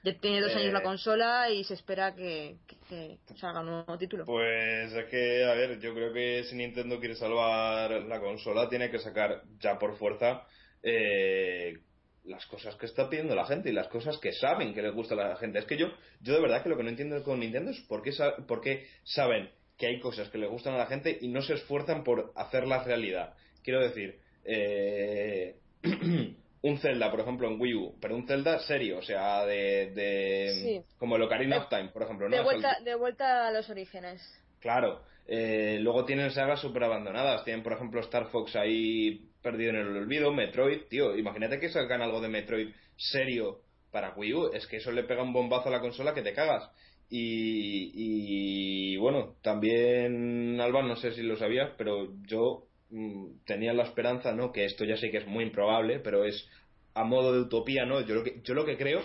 Ya tiene dos años Eh. la consola y se espera que, que, que salga un nuevo título. Pues es que, a ver, yo creo que si Nintendo quiere salvar la consola, tiene que sacar ya por fuerza eh, las cosas que está pidiendo la gente y las cosas que saben que les gusta a la gente. Es que yo, yo de verdad que lo que no entiendo con Nintendo es por qué, por qué saben que hay cosas que le gustan a la gente y no se esfuerzan por hacerlas realidad. Quiero decir, eh, un Zelda, por ejemplo, en Wii U, pero un Zelda serio, o sea, de, de Sí. como el Ocarina of Time, por ejemplo. ¿no? de, vuelta, de vuelta a los orígenes. Claro. Eh, luego tienen sagas súper abandonadas. Tienen, por ejemplo, Star Fox ahí perdido en el olvido. Metroid, tío. Imagínate que sacan algo de Metroid serio para Wii U. Es que eso le pega un bombazo a la consola que te cagas. Y, bueno, también, Alba, no sé si lo sabías, pero yo mm, tenía la esperanza, ¿no? Que esto ya sé que es muy improbable, pero es a modo de utopía, ¿no? Yo lo que, yo lo que creo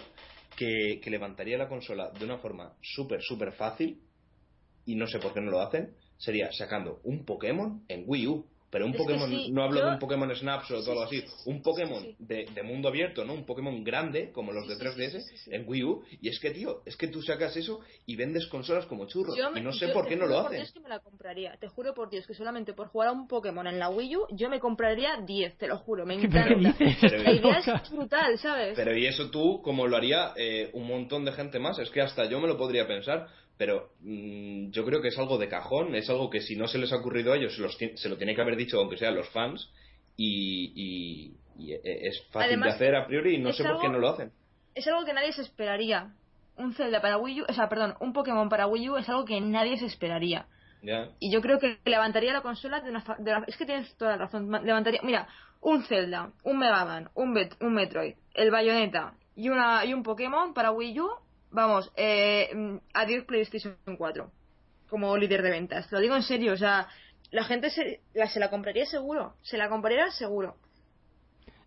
que, que levantaría la consola de una forma súper, súper fácil y no sé por qué no lo hacen, sería sacando un Pokémon en Wii U. Pero un Es Pokémon, sí, no hablo yo- de un Pokémon Snapshot o algo así, un Pokémon sí. de, de mundo abierto, ¿no? Un Pokémon grande, como los Sí, de sí, 3DS, sí, sí, sí. en Wii U. Y es que, tío, es que tú sacas eso y vendes consolas como churros. Yo me- y no sé yo por qué no lo. Dios que me la compraría. Te juro por Dios que solamente por jugar a un Pokémon en la Wii U, yo me compraría 10, te lo juro. Me ¿Qué, pero encanta. Pero- La idea es brutal, ¿sabes? Pero y eso tú, como lo haría eh, un montón de gente más, es que hasta yo me lo podría pensar, pero mm, yo creo que es algo de cajón, es algo que si no se les ha ocurrido a ellos, se, los se lo tiene que haber dicho, aunque sean los fans, y, y- y, eh, es fácil Además, de hacer a priori y no sé por qué no lo hacen. es algo que nadie se esperaría. Un Zelda para Wii U, o sea, perdón, un Pokémon para Wii U es algo que nadie se esperaría. Y yo creo que levantaría la consola de una, fa- de una- Es que tienes toda la razón. Levantaría... Mira, un Zelda, un Mega Man, un, Bet- un Metroid, el Bayonetta y, una, y un Pokémon para Wii U. Vamos, eh, mm, adiós PlayStation 4. Como líder de ventas. Te lo digo en serio, o sea, la gente se la, se la compraría seguro. Se la compraría seguro.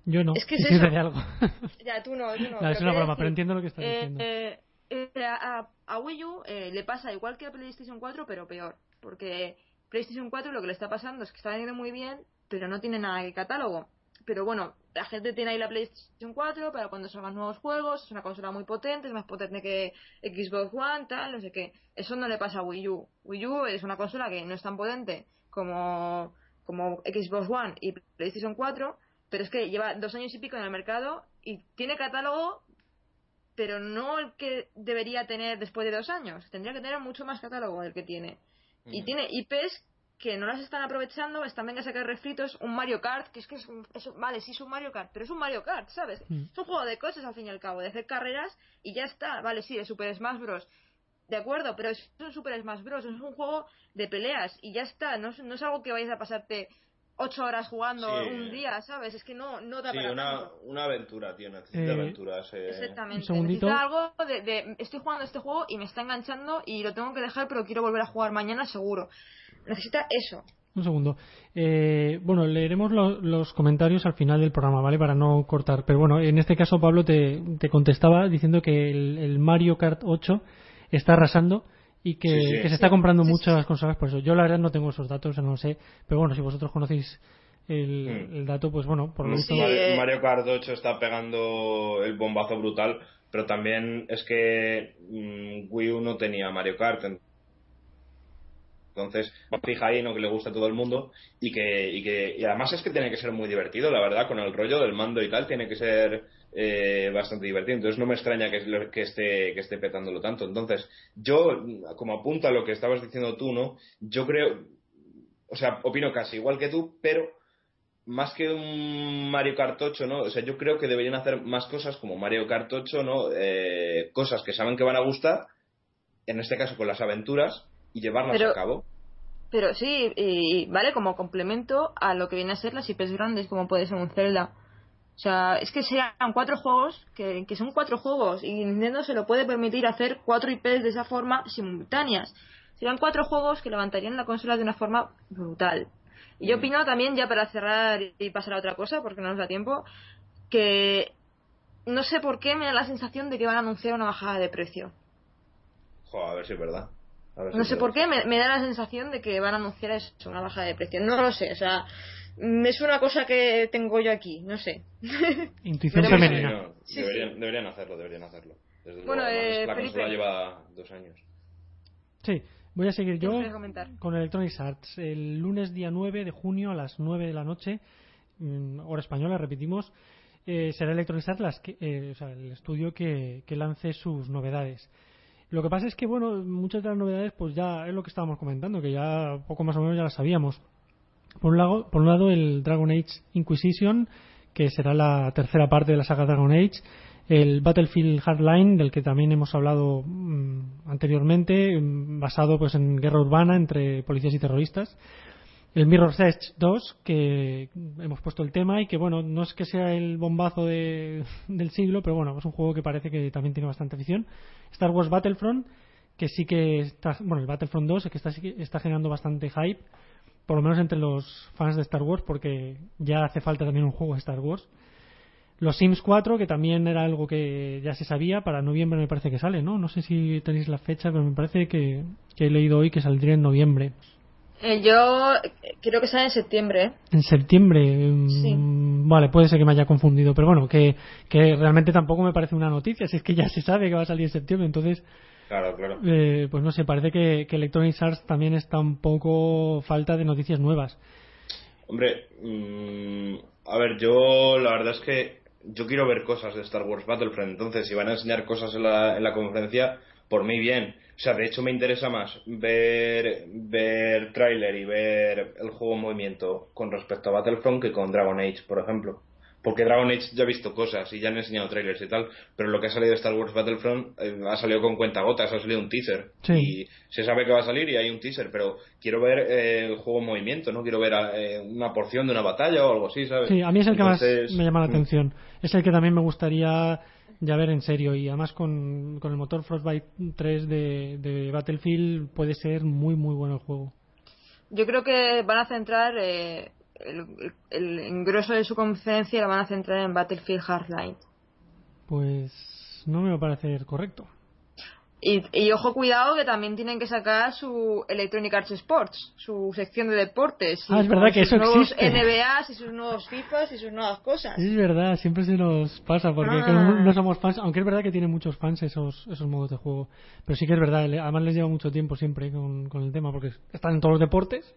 Yo no. Es que es eso. algo. Ya, tú no, tú no. No, es una broma, pero entiendo lo que estás eh, diciendo. eh, eh, a, a Wii U eh, le pasa igual que a PlayStation 4, pero peor. Porque PlayStation 4 lo que le está pasando es que está vendiendo muy bien, pero no tiene nada de catálogo. Pero bueno, la gente tiene ahí la PlayStation 4 para cuando salgan nuevos juegos, es una consola muy potente, es más potente que Xbox One, tal, no sé qué. Eso no le pasa a Wii U. Wii U es una consola que no es tan potente como, como Xbox One y PlayStation 4, pero es que lleva dos años y pico en el mercado y tiene catálogo, pero no el que debería tener después de dos años. Tendría que tener mucho más catálogo del que tiene. Y tiene IPs que no las están aprovechando, están venga a sacar refritos, un Mario Kart, que es que es, un- es un- vale, sí es un Mario Kart, pero es un Mario Kart, ¿sabes? Mm. Es un juego de coches al fin y al cabo, de hacer carreras y ya está, vale, sí, de Super Smash Bros. De acuerdo, pero es un Super Smash Bros. Es un juego de peleas y ya está, no es, no es algo que vayas a pasarte ocho horas jugando Sí. un día, ¿sabes? Es que no, no da Sí, para una, tanto. una aventura, tío, necesita Eh, aventuras. eh. Exactamente. Un segundito. Necesita algo de, de- Estoy jugando este juego y me está enganchando y lo tengo que dejar, pero quiero volver a jugar mañana seguro. Necesita eso. Un segundo. Eh, bueno, leeremos lo- los comentarios al final del programa, ¿vale? Para no cortar. Pero bueno, en este caso Pablo te, te contestaba diciendo que el, el Mario Kart 8 está arrasando y que, Sí, sí. que se está comprando Sí, sí. muchas consolas por eso. Yo la verdad no tengo esos datos, no lo sé. Pero bueno, si vosotros conocéis el, Mm. el dato, pues bueno, por lo visto... Sí, Mario, eh. Mario Kart 8 está pegando el bombazo brutal, pero también es que mm, Wii U no tenía Mario Kart. Entonces, fija ahí, ¿no? Que le gusta a todo el mundo y que, y que y además es que tiene que ser muy divertido, la verdad, con el rollo del mando y tal, tiene que ser eh, bastante divertido. Entonces no me extraña que, que esté que esté petándolo tanto. Entonces, yo, como apunta a lo que estabas diciendo tú, ¿no? Yo creo, o sea, opino casi igual que tú, pero más que un Mario Kart 8, ¿no? O sea, yo creo que deberían hacer más cosas como Mario Kart 8, ¿no? Eh, cosas que saben que van a gustar, en este caso con las aventuras, y llevarlas Pero- a cabo. Pero sí, y, vale, como complemento a lo que viene a ser las IPs grandes, como puede ser un Zelda. O sea, es que sean cuatro juegos, que, que son cuatro juegos, y Nintendo se lo puede permitir hacer cuatro IPs de esa forma simultáneas. Serían cuatro juegos que levantarían la consola de una forma brutal. Y yo Mm. opino también, ya para cerrar y pasar a otra cosa, porque no nos da tiempo, que no sé por qué me da la sensación de que van a anunciar una bajada de precio. Joder, a ver si es verdad. Si No sé por qué, me, me da la sensación de que van a anunciar eso, una bajada de precio. No lo sé, o sea, es una cosa que tengo yo aquí, no sé. Intuición femenina. no, Sí, deberían, deberían hacerlo, deberían hacerlo. Desde Bueno, luego, eh, la Felipe. consola lleva dos años. Sí, voy a seguir ¿Qué yo con Electronic Arts. El lunes día 9 de junio a las 9 de la noche, mm, hora española, repetimos, eh, será Electronic Arts las que- eh, o sea, el estudio que, que lance sus novedades. Lo que pasa es que, bueno, muchas de las novedades, pues ya es lo que estábamos comentando, que ya poco más o menos ya las sabíamos. Por un lado, por un lado el Dragon Age Inquisition, que será la tercera parte de la saga Dragon Age, el Battlefield Hardline, del que también hemos hablado mm, anteriormente, mm, basado pues en guerra urbana entre policías y terroristas, el Mirror's Edge 2, que hemos puesto el tema y que bueno, no es que sea el bombazo de- del siglo, pero bueno, es un juego que parece que también tiene bastante afición. Star Wars Battlefront, que sí que está, bueno, el Battlefront 2, que está, está generando bastante hype, por lo menos entre los fans de Star Wars, porque ya hace falta también un juego de Star Wars. Los Sims 4, que también era algo que ya se sabía, para noviembre me parece que sale, ¿no? No sé si tenéis la fecha, pero me parece que, que he leído hoy que saldría en noviembre. Eh, yo eh, creo que sale en septiembre, ¿eh? En septiembre. mm, Sí. Vale, puede ser que me haya confundido, pero bueno, que, que realmente tampoco me parece una noticia, si es que ya se sabe que va a salir en septiembre, entonces, Claro, claro. eh, pues no sé, parece que, que Electronic Arts también está un poco falta de noticias nuevas. Hombre, mm, a ver, yo la verdad es que yo quiero ver cosas de Star Wars Battlefront, entonces si van a enseñar cosas en la, en la conferencia, por mí bien. O sea, de hecho me interesa más ver, ver tráiler y ver el juego en movimiento con respecto a Battlefront que con Dragon Age, por ejemplo. Porque Dragon Age ya he visto cosas y ya han enseñado trailers y tal, pero lo que ha salido de Star Wars Battlefront eh, ha salido con cuentagotas, ha salido un teaser. Sí. Y se sabe que va a salir y hay un teaser, pero quiero ver eh, el juego en movimiento, ¿no? Quiero ver eh, una porción de una batalla o algo así, ¿sabes? Sí, a mí es el que más me llama la mm, atención. Es el que también me gustaría ya ver en serio y además con, con el motor Frostbite 3 de, de Battlefield puede ser muy muy bueno el juego. Yo creo que van a centrar eh, el, el engroso de su conferencia lo van a centrar en Battlefield Hardline. Pues no me va a parecer correcto. Y, y ojo, cuidado, que también tienen que sacar su Electronic Arts Sports, su sección de deportes. y Ah, es verdad que sus eso nuevos existe. NBAs y sus nuevos FIFAs y sus nuevas cosas. Es verdad, siempre se nos pasa porque Ah. no somos fans, aunque es verdad que tienen muchos fans esos, esos modos de juego. Pero sí que es verdad, además les lleva mucho tiempo siempre con, con el tema porque están en todos los deportes.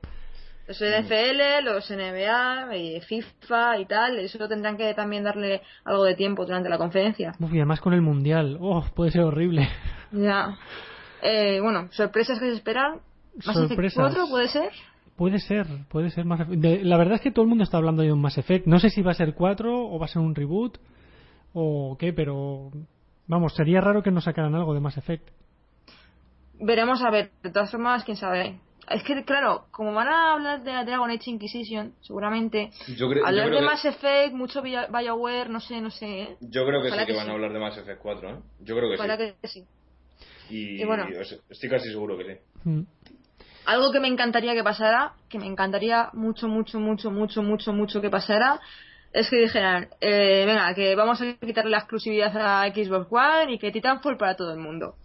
Los NFL, los NBA, y FIFA y tal, eso tendrán que también darle algo de tiempo durante la conferencia. Uf, y además con el mundial, oh, puede ser horrible. Ya. Eh, bueno, sorpresas que se esperan. ¿Mass Effect Sorpresas. 4 puede ser? Puede ser, puede ser más. La verdad es que todo el mundo está hablando de un Mass Effect. No sé si va a ser 4 o va a ser un reboot o qué, pero vamos, sería raro que no sacaran algo de Mass Effect. Veremos a ver. De todas formas, quién sabe. Es que, claro, como van a hablar de la Dragon Age Inquisition, seguramente. Yo, cre- yo hablar creo de que, Mass Effect, mucho BioWare, no sé, no sé. ¿eh? yo creo que Ojalá sí que, que van sí. a hablar de Mass Effect 4, ¿eh? Yo creo que Ojalá sí. que sí. Y, y bueno. estoy casi seguro que sí. Mm. algo que me encantaría que pasara, que me encantaría mucho, mucho, mucho, mucho, mucho, mucho que pasara, es que dijeran, eh, venga, que vamos a quitarle la exclusividad a Xbox One y que Titanfall para todo el mundo.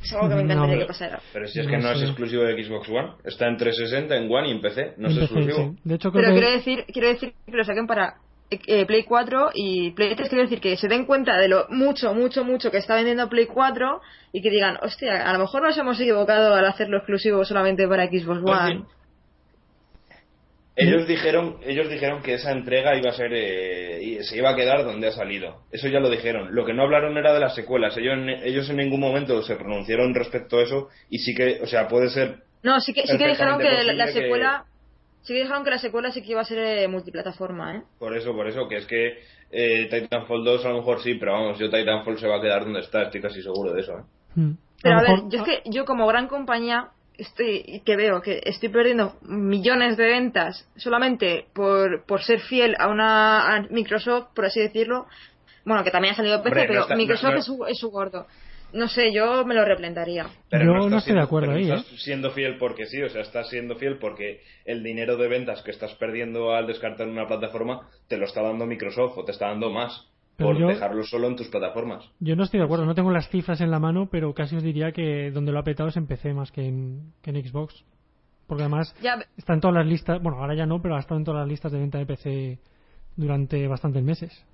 Es algo que me No, encantaría que pasara. Pero si es que no es sé. exclusivo de Xbox One, está en 360, en One y en PC, no es exclusivo. sí. De hecho, creo Pero que quiero decir, quiero decir que lo saquen para eh, Play 4 y Play 3. Quiero decir que se den cuenta de lo mucho, mucho, mucho que está vendiendo Play 4 y que digan, hostia, a lo mejor nos hemos equivocado al hacerlo exclusivo solamente para Xbox Pues One. Ellos dijeron, ellos dijeron que esa entrega iba a ser, eh, y se iba a quedar donde ha salido. Eso ya lo dijeron. Lo que no hablaron era de las secuelas. Ellos, ellos en ningún momento se pronunciaron respecto a eso y sí que, o sea, puede ser No, sí que, sí que dijeron que la, la posible que- secuela. Sí que dijeron que la secuela sí que iba a ser eh, multiplataforma, ¿eh? por eso, por eso, que es que eh, Titanfall 2 a lo mejor sí, pero vamos, yo Titanfall se va a quedar donde está, estoy casi seguro de eso. ¿eh? Mm. Pero a ver, mejor- yo es que yo como gran compañía estoy que veo que estoy perdiendo millones de ventas solamente por, por ser fiel a una a Microsoft, por así decirlo. Bueno, que también ha salido PC, Hombre, no pero no- Microsoft no- es, su, es su gordo. No sé, yo me lo replantaría. Pero Yo no estoy de acuerdo ahí, ¿eh? Estás siendo fiel porque sí, o sea, estás siendo fiel porque el dinero de ventas que estás perdiendo al descartar una plataforma te lo está dando Microsoft o te está dando más Pero por yo- dejarlo solo en tus plataformas. Yo no estoy de acuerdo, no tengo las cifras en la mano, pero casi os diría que donde lo ha petado es en PC más que en, que en Xbox. Porque además Ya, está en todas las listas, bueno, ahora ya no, pero ha estado en todas las listas de venta de PC durante bastantes meses.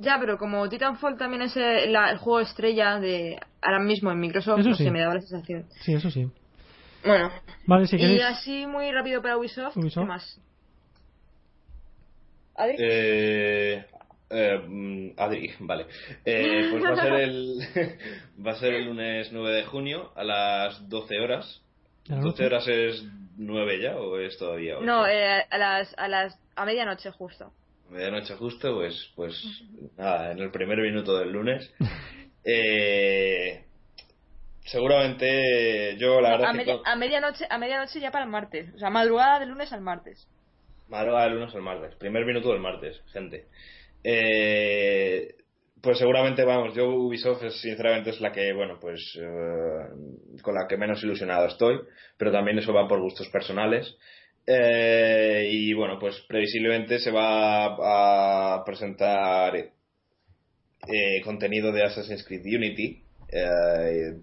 Ya, pero como Titanfall también es el, la- el juego estrella de ahora mismo en Microsoft, Eso no sé, sí. me daba la sensación. Sí, eso sí. Bueno, Vale, si y queréis. así muy rápido para Ubisoft, Ubisoft. ¿qué más? ¿Adri? Eh, eh, mm, Adri, vale. Eh, pues va a ser el va a ser el lunes 9 de junio a las 12 horas. ¿De la 12 noche? horas es 9 ya o es todavía? ocho? No, eh, a las a las a medianoche justo. Medianoche justo, pues, pues nada, en el primer minuto del lunes. Eh, seguramente yo la verdad a, media- a medianoche a medianoche ya para el martes, o sea, madrugada del lunes al martes. madrugada del lunes al martes, primer minuto del martes, gente. Eh, pues seguramente, vamos, yo Ubisoft es, sinceramente es la que, bueno, pues eh, con la que menos ilusionado estoy, pero también eso va por gustos personales. Eh, y bueno, pues previsiblemente se va a presentar eh, contenido de Assassin's Creed Unity. eh,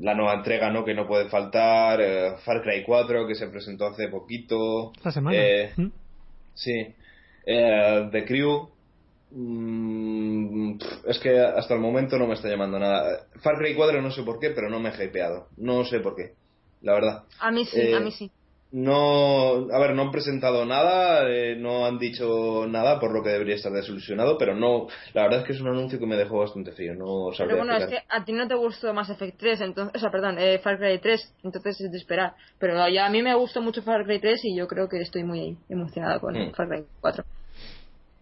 la nueva entrega, ¿no? Que no puede faltar. eh, Far Cry 4, que se presentó hace poquito. Esta semana. Eh, Mm. Sí. Eh, The Crew. mm, es que hasta el momento no me está llamando nada. Far Cry 4 no sé por qué, pero no me he hypeado. No sé por qué. La verdad. A mí sí, Eh, a mí sí. No, a ver, no han presentado nada, eh, no han dicho nada, por lo que debería estar desilusionado, pero no, la verdad es que es un anuncio que me dejó bastante frío, no sabría Pero bueno, es explicar. que a ti no te gustó Mass Effect 3, entonces, o sea, perdón, eh, Far Cry 3, entonces es de esperar. Pero ya a mí me gustó mucho Far Cry 3 y yo creo que estoy muy emocionada con Mm. Far Cry 4.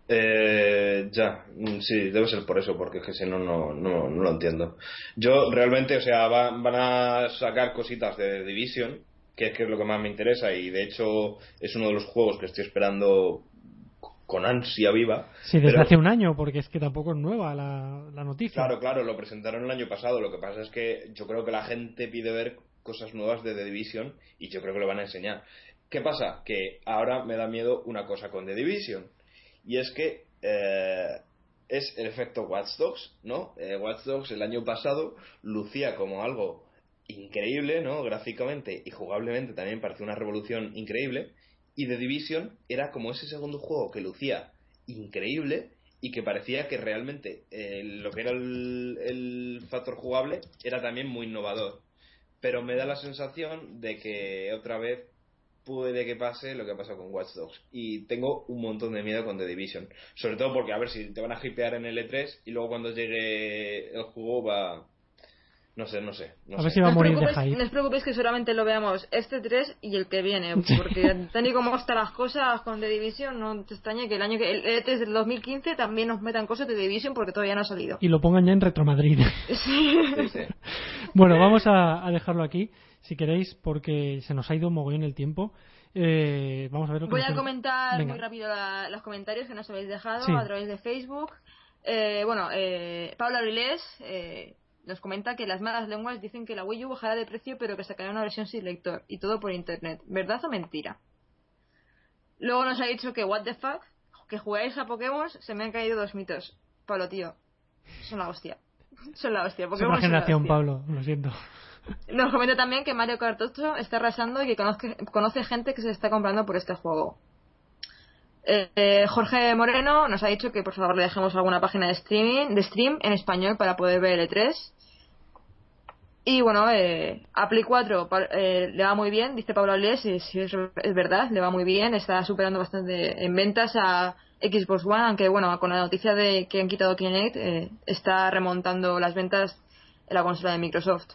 Eh, ya, mm, sí, debe ser por eso, porque es que si no, no, no, no lo entiendo. Yo realmente, o sea, va- van a sacar cositas de Division, que es, que es lo que más me interesa, y de hecho es uno de los juegos que estoy esperando con ansia viva. Sí, desde pero- hace un año, porque es que tampoco es nueva la, la noticia. Claro, claro, lo presentaron el año pasado. Lo que pasa es que yo creo que la gente pide ver cosas nuevas de The Division y yo creo que lo van a enseñar. ¿Qué pasa? Que ahora me da miedo una cosa con The Division y es que eh, es el efecto Watch Dogs, ¿no? Eh, Watch Dogs el año pasado lucía como algo increíble, ¿no? Gráficamente y jugablemente también parecía una revolución increíble. Y The Division era como ese segundo juego que lucía increíble y que parecía que realmente eh, lo que era el, el factor jugable era también muy innovador. Pero me da la sensación de que otra vez puede que pase lo que ha pasado con Watch Dogs. Y tengo un montón de miedo con The Division. Sobre todo porque, a ver, si te van a hipear en el E3 y luego cuando llegue el juego va... No sé, no sé. No A sé. ver si va a morir de preocupéis, hype. no os preocupéis que seguramente lo veamos este 3 y el que viene, porque tal y como están las cosas con The Division, no te extrañe que el año que el E3 del 2015 también nos metan cosas de The Division porque todavía no ha salido. Y lo pongan ya en Retromadrid. Sí. Sí, sí. bueno, vamos a, a dejarlo aquí, si queréis, porque se nos ha ido mogollón el tiempo. Eh, vamos a ver lo que Voy a comentar Venga. muy rápido la- los comentarios que nos habéis dejado Sí. a través de Facebook. Eh, bueno, eh, Paula Avilés, eh, nos comenta que las malas lenguas dicen que la Wii U bajará de precio pero que sacará una versión sin lector y todo por internet. ¿Verdad o mentira? Luego nos ha dicho que what the fuck, que jugáis a Pokémon, se me han caído dos mitos. Pablo, tío, son la hostia. Son la hostia. Es una son la generación, hostia. Pablo, lo siento. Nos comenta también que Mario Kart 8 está arrasando y que conoce, conoce gente que se está comprando por este juego. Eh, eh, Jorge Moreno nos ha dicho que por favor le dejemos alguna página de streaming, de stream en español para poder ver el E3. Y bueno, eh, a Play 4 pa- eh, le va muy bien, dice Pablo Alés, y sí, es, verdad, le va muy bien, está superando bastante en ventas a Xbox One, aunque bueno, con la noticia de que han quitado Kinect, eh, está remontando las ventas en la consola de Microsoft.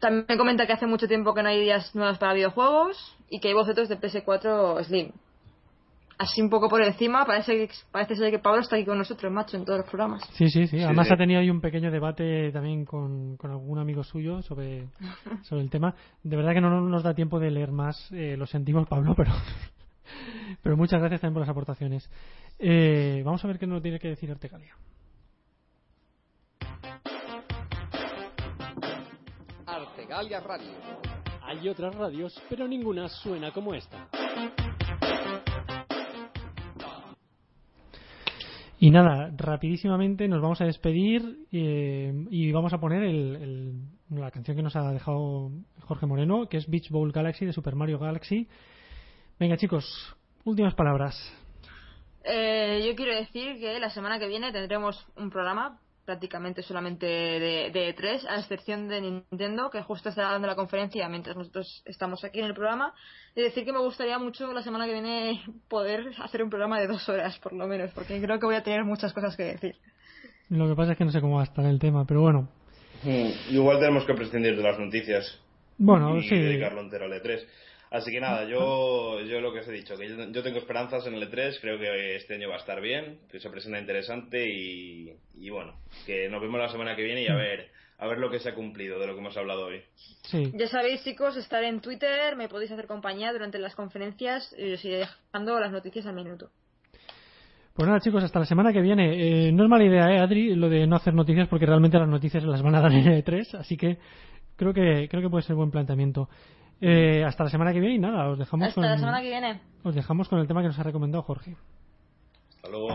También comenta que hace mucho tiempo que no hay días nuevos para videojuegos y que hay bocetos de PS4 Slim. Así un poco por encima, parece, que- parece ser que Pablo está aquí con nosotros, macho, en todos los programas. Sí, sí, sí. Sí, Además sí. ha tenido ahí un pequeño debate también con, con algún amigo suyo sobre, sobre el tema. De verdad que no nos da tiempo de leer más. eh, lo sentimos, Pablo, pero, pero muchas gracias también por las aportaciones. Eh, vamos a ver qué nos tiene que decir Artegalia. Artegalia Radio. Hay otras radios, pero ninguna suena como esta. Y nada, rapidísimamente nos vamos a despedir eh, y vamos a poner el- el- la canción que nos ha dejado Jorge Moreno, que es Beach Bowl Galaxy de Super Mario Galaxy. Venga chicos, últimas palabras. Eh, yo quiero decir que la semana que viene tendremos un programa prácticamente solamente de, de E3, a excepción de Nintendo, que justo estará dando la conferencia mientras nosotros estamos aquí en el programa. Y decir que me gustaría mucho la semana que viene poder hacer un programa de dos horas, por lo menos, porque creo que voy a tener muchas cosas que decir. Lo que pasa es que no sé cómo va a estar el tema, pero bueno. Mm, Igual tenemos que prescindir de las noticias Bueno, y sí. dedicarlo entero al E3. Así que nada, yo, yo lo que os he dicho, que yo, yo tengo esperanzas en el E3, creo que este año va a estar bien, que se presenta interesante y, y bueno, que nos vemos la semana que viene y a ver, a ver lo que se ha cumplido de lo que hemos hablado hoy. Sí. Ya sabéis, chicos, estar en Twitter, me podéis hacer compañía durante las conferencias y os iré dejando las noticias al minuto. Pues nada chicos, hasta la semana que viene. Eh, no es mala idea, ¿eh, Adri, lo de no hacer noticias, porque realmente las noticias las van a dar en E3, así que creo que creo que puede ser buen planteamiento. Eh, hasta la semana que viene y nada, os dejamos Hasta con la semana que viene. os dejamos con el tema que nos ha recomendado Jorge. Hasta luego.